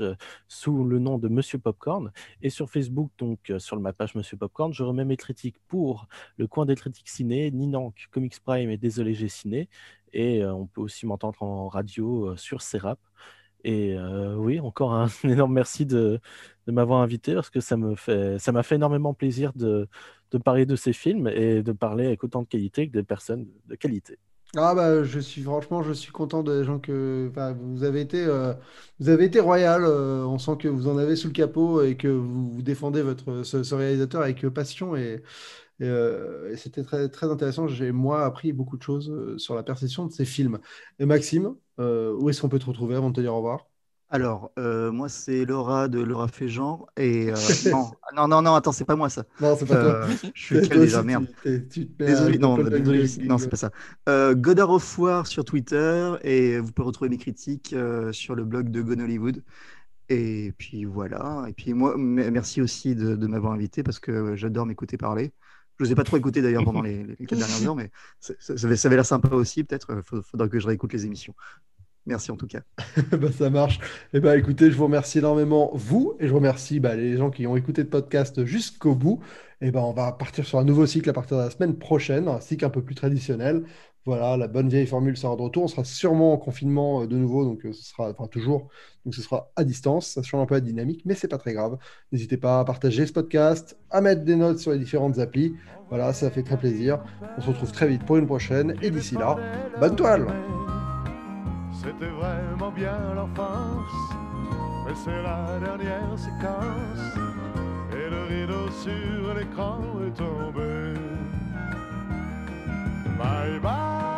Euh, sous le nom de Monsieur Popcorn. Et sur Facebook, donc euh, sur ma page Monsieur Popcorn, je remets mes critiques pour le coin des critiques ciné, Ninank, Comics Prime et Désolé j'ai ciné. Et euh, on peut aussi m'entendre en radio sur Serap. Et oui, encore un [laughs] énorme merci de, m'avoir invité parce que ça me fait, ça m'a fait énormément plaisir de parler de ces films et de parler avec autant de qualité que des personnes de qualité.
Ah bah je suis franchement je suis content des gens que vous avez été euh, vous avez été royal euh, on sent que vous en avez sous le capot et que vous, défendez votre ce, réalisateur avec passion et, euh, et c'était très très intéressant. J'ai moi appris beaucoup de choses sur la perception de ces films. Et Maxime où est-ce qu'on peut te retrouver avant de te dire au revoir?
Alors, euh, moi, c'est Laura de Laura fait genre. Et euh, [laughs] non, non, non, non, attends, c'est pas moi ça.
non c'est pas
Euh,
toi
je suis [laughs] quel déjà, merde.
tu, tu
Désolé, non, désolé, c'est pas ça. Euh, Godard of War sur Twitter et vous pouvez retrouver mes critiques euh, sur le blog de Gone Hollywood. Et puis voilà. Et puis moi, merci aussi de, de m'avoir invité parce que j'adore m'écouter parler. Je ne vous ai pas trop écouté d'ailleurs pendant les, les quatre dernières [laughs] heures, mais ça, ça- ça avait, l'air sympa aussi. Peut-être euh, faudra que je réécoute les émissions. Merci en tout cas. [laughs]
Bah, ça marche. Eh ben, écoutez, je vous remercie énormément, vous, et je remercie bah, les gens qui ont écouté le podcast jusqu'au bout. Et ben, on va partir sur un nouveau cycle à partir de la semaine prochaine, un cycle un peu plus traditionnel. Voilà, la bonne vieille formule sera de retour. On sera sûrement en confinement euh, de nouveau, donc euh, ce sera, enfin toujours, donc ce sera à distance. Ça change un peu la dynamique, mais c'est pas très grave. N'hésitez pas à partager ce podcast, à mettre des notes sur les différentes applis. Voilà, ça fait très plaisir. On se retrouve très vite pour une prochaine, et d'ici là, bonne toile.
C'était vraiment bien l'enfance, mais c'est la dernière séquence. Et le rideau sur l'écran est tombé. Bye bye.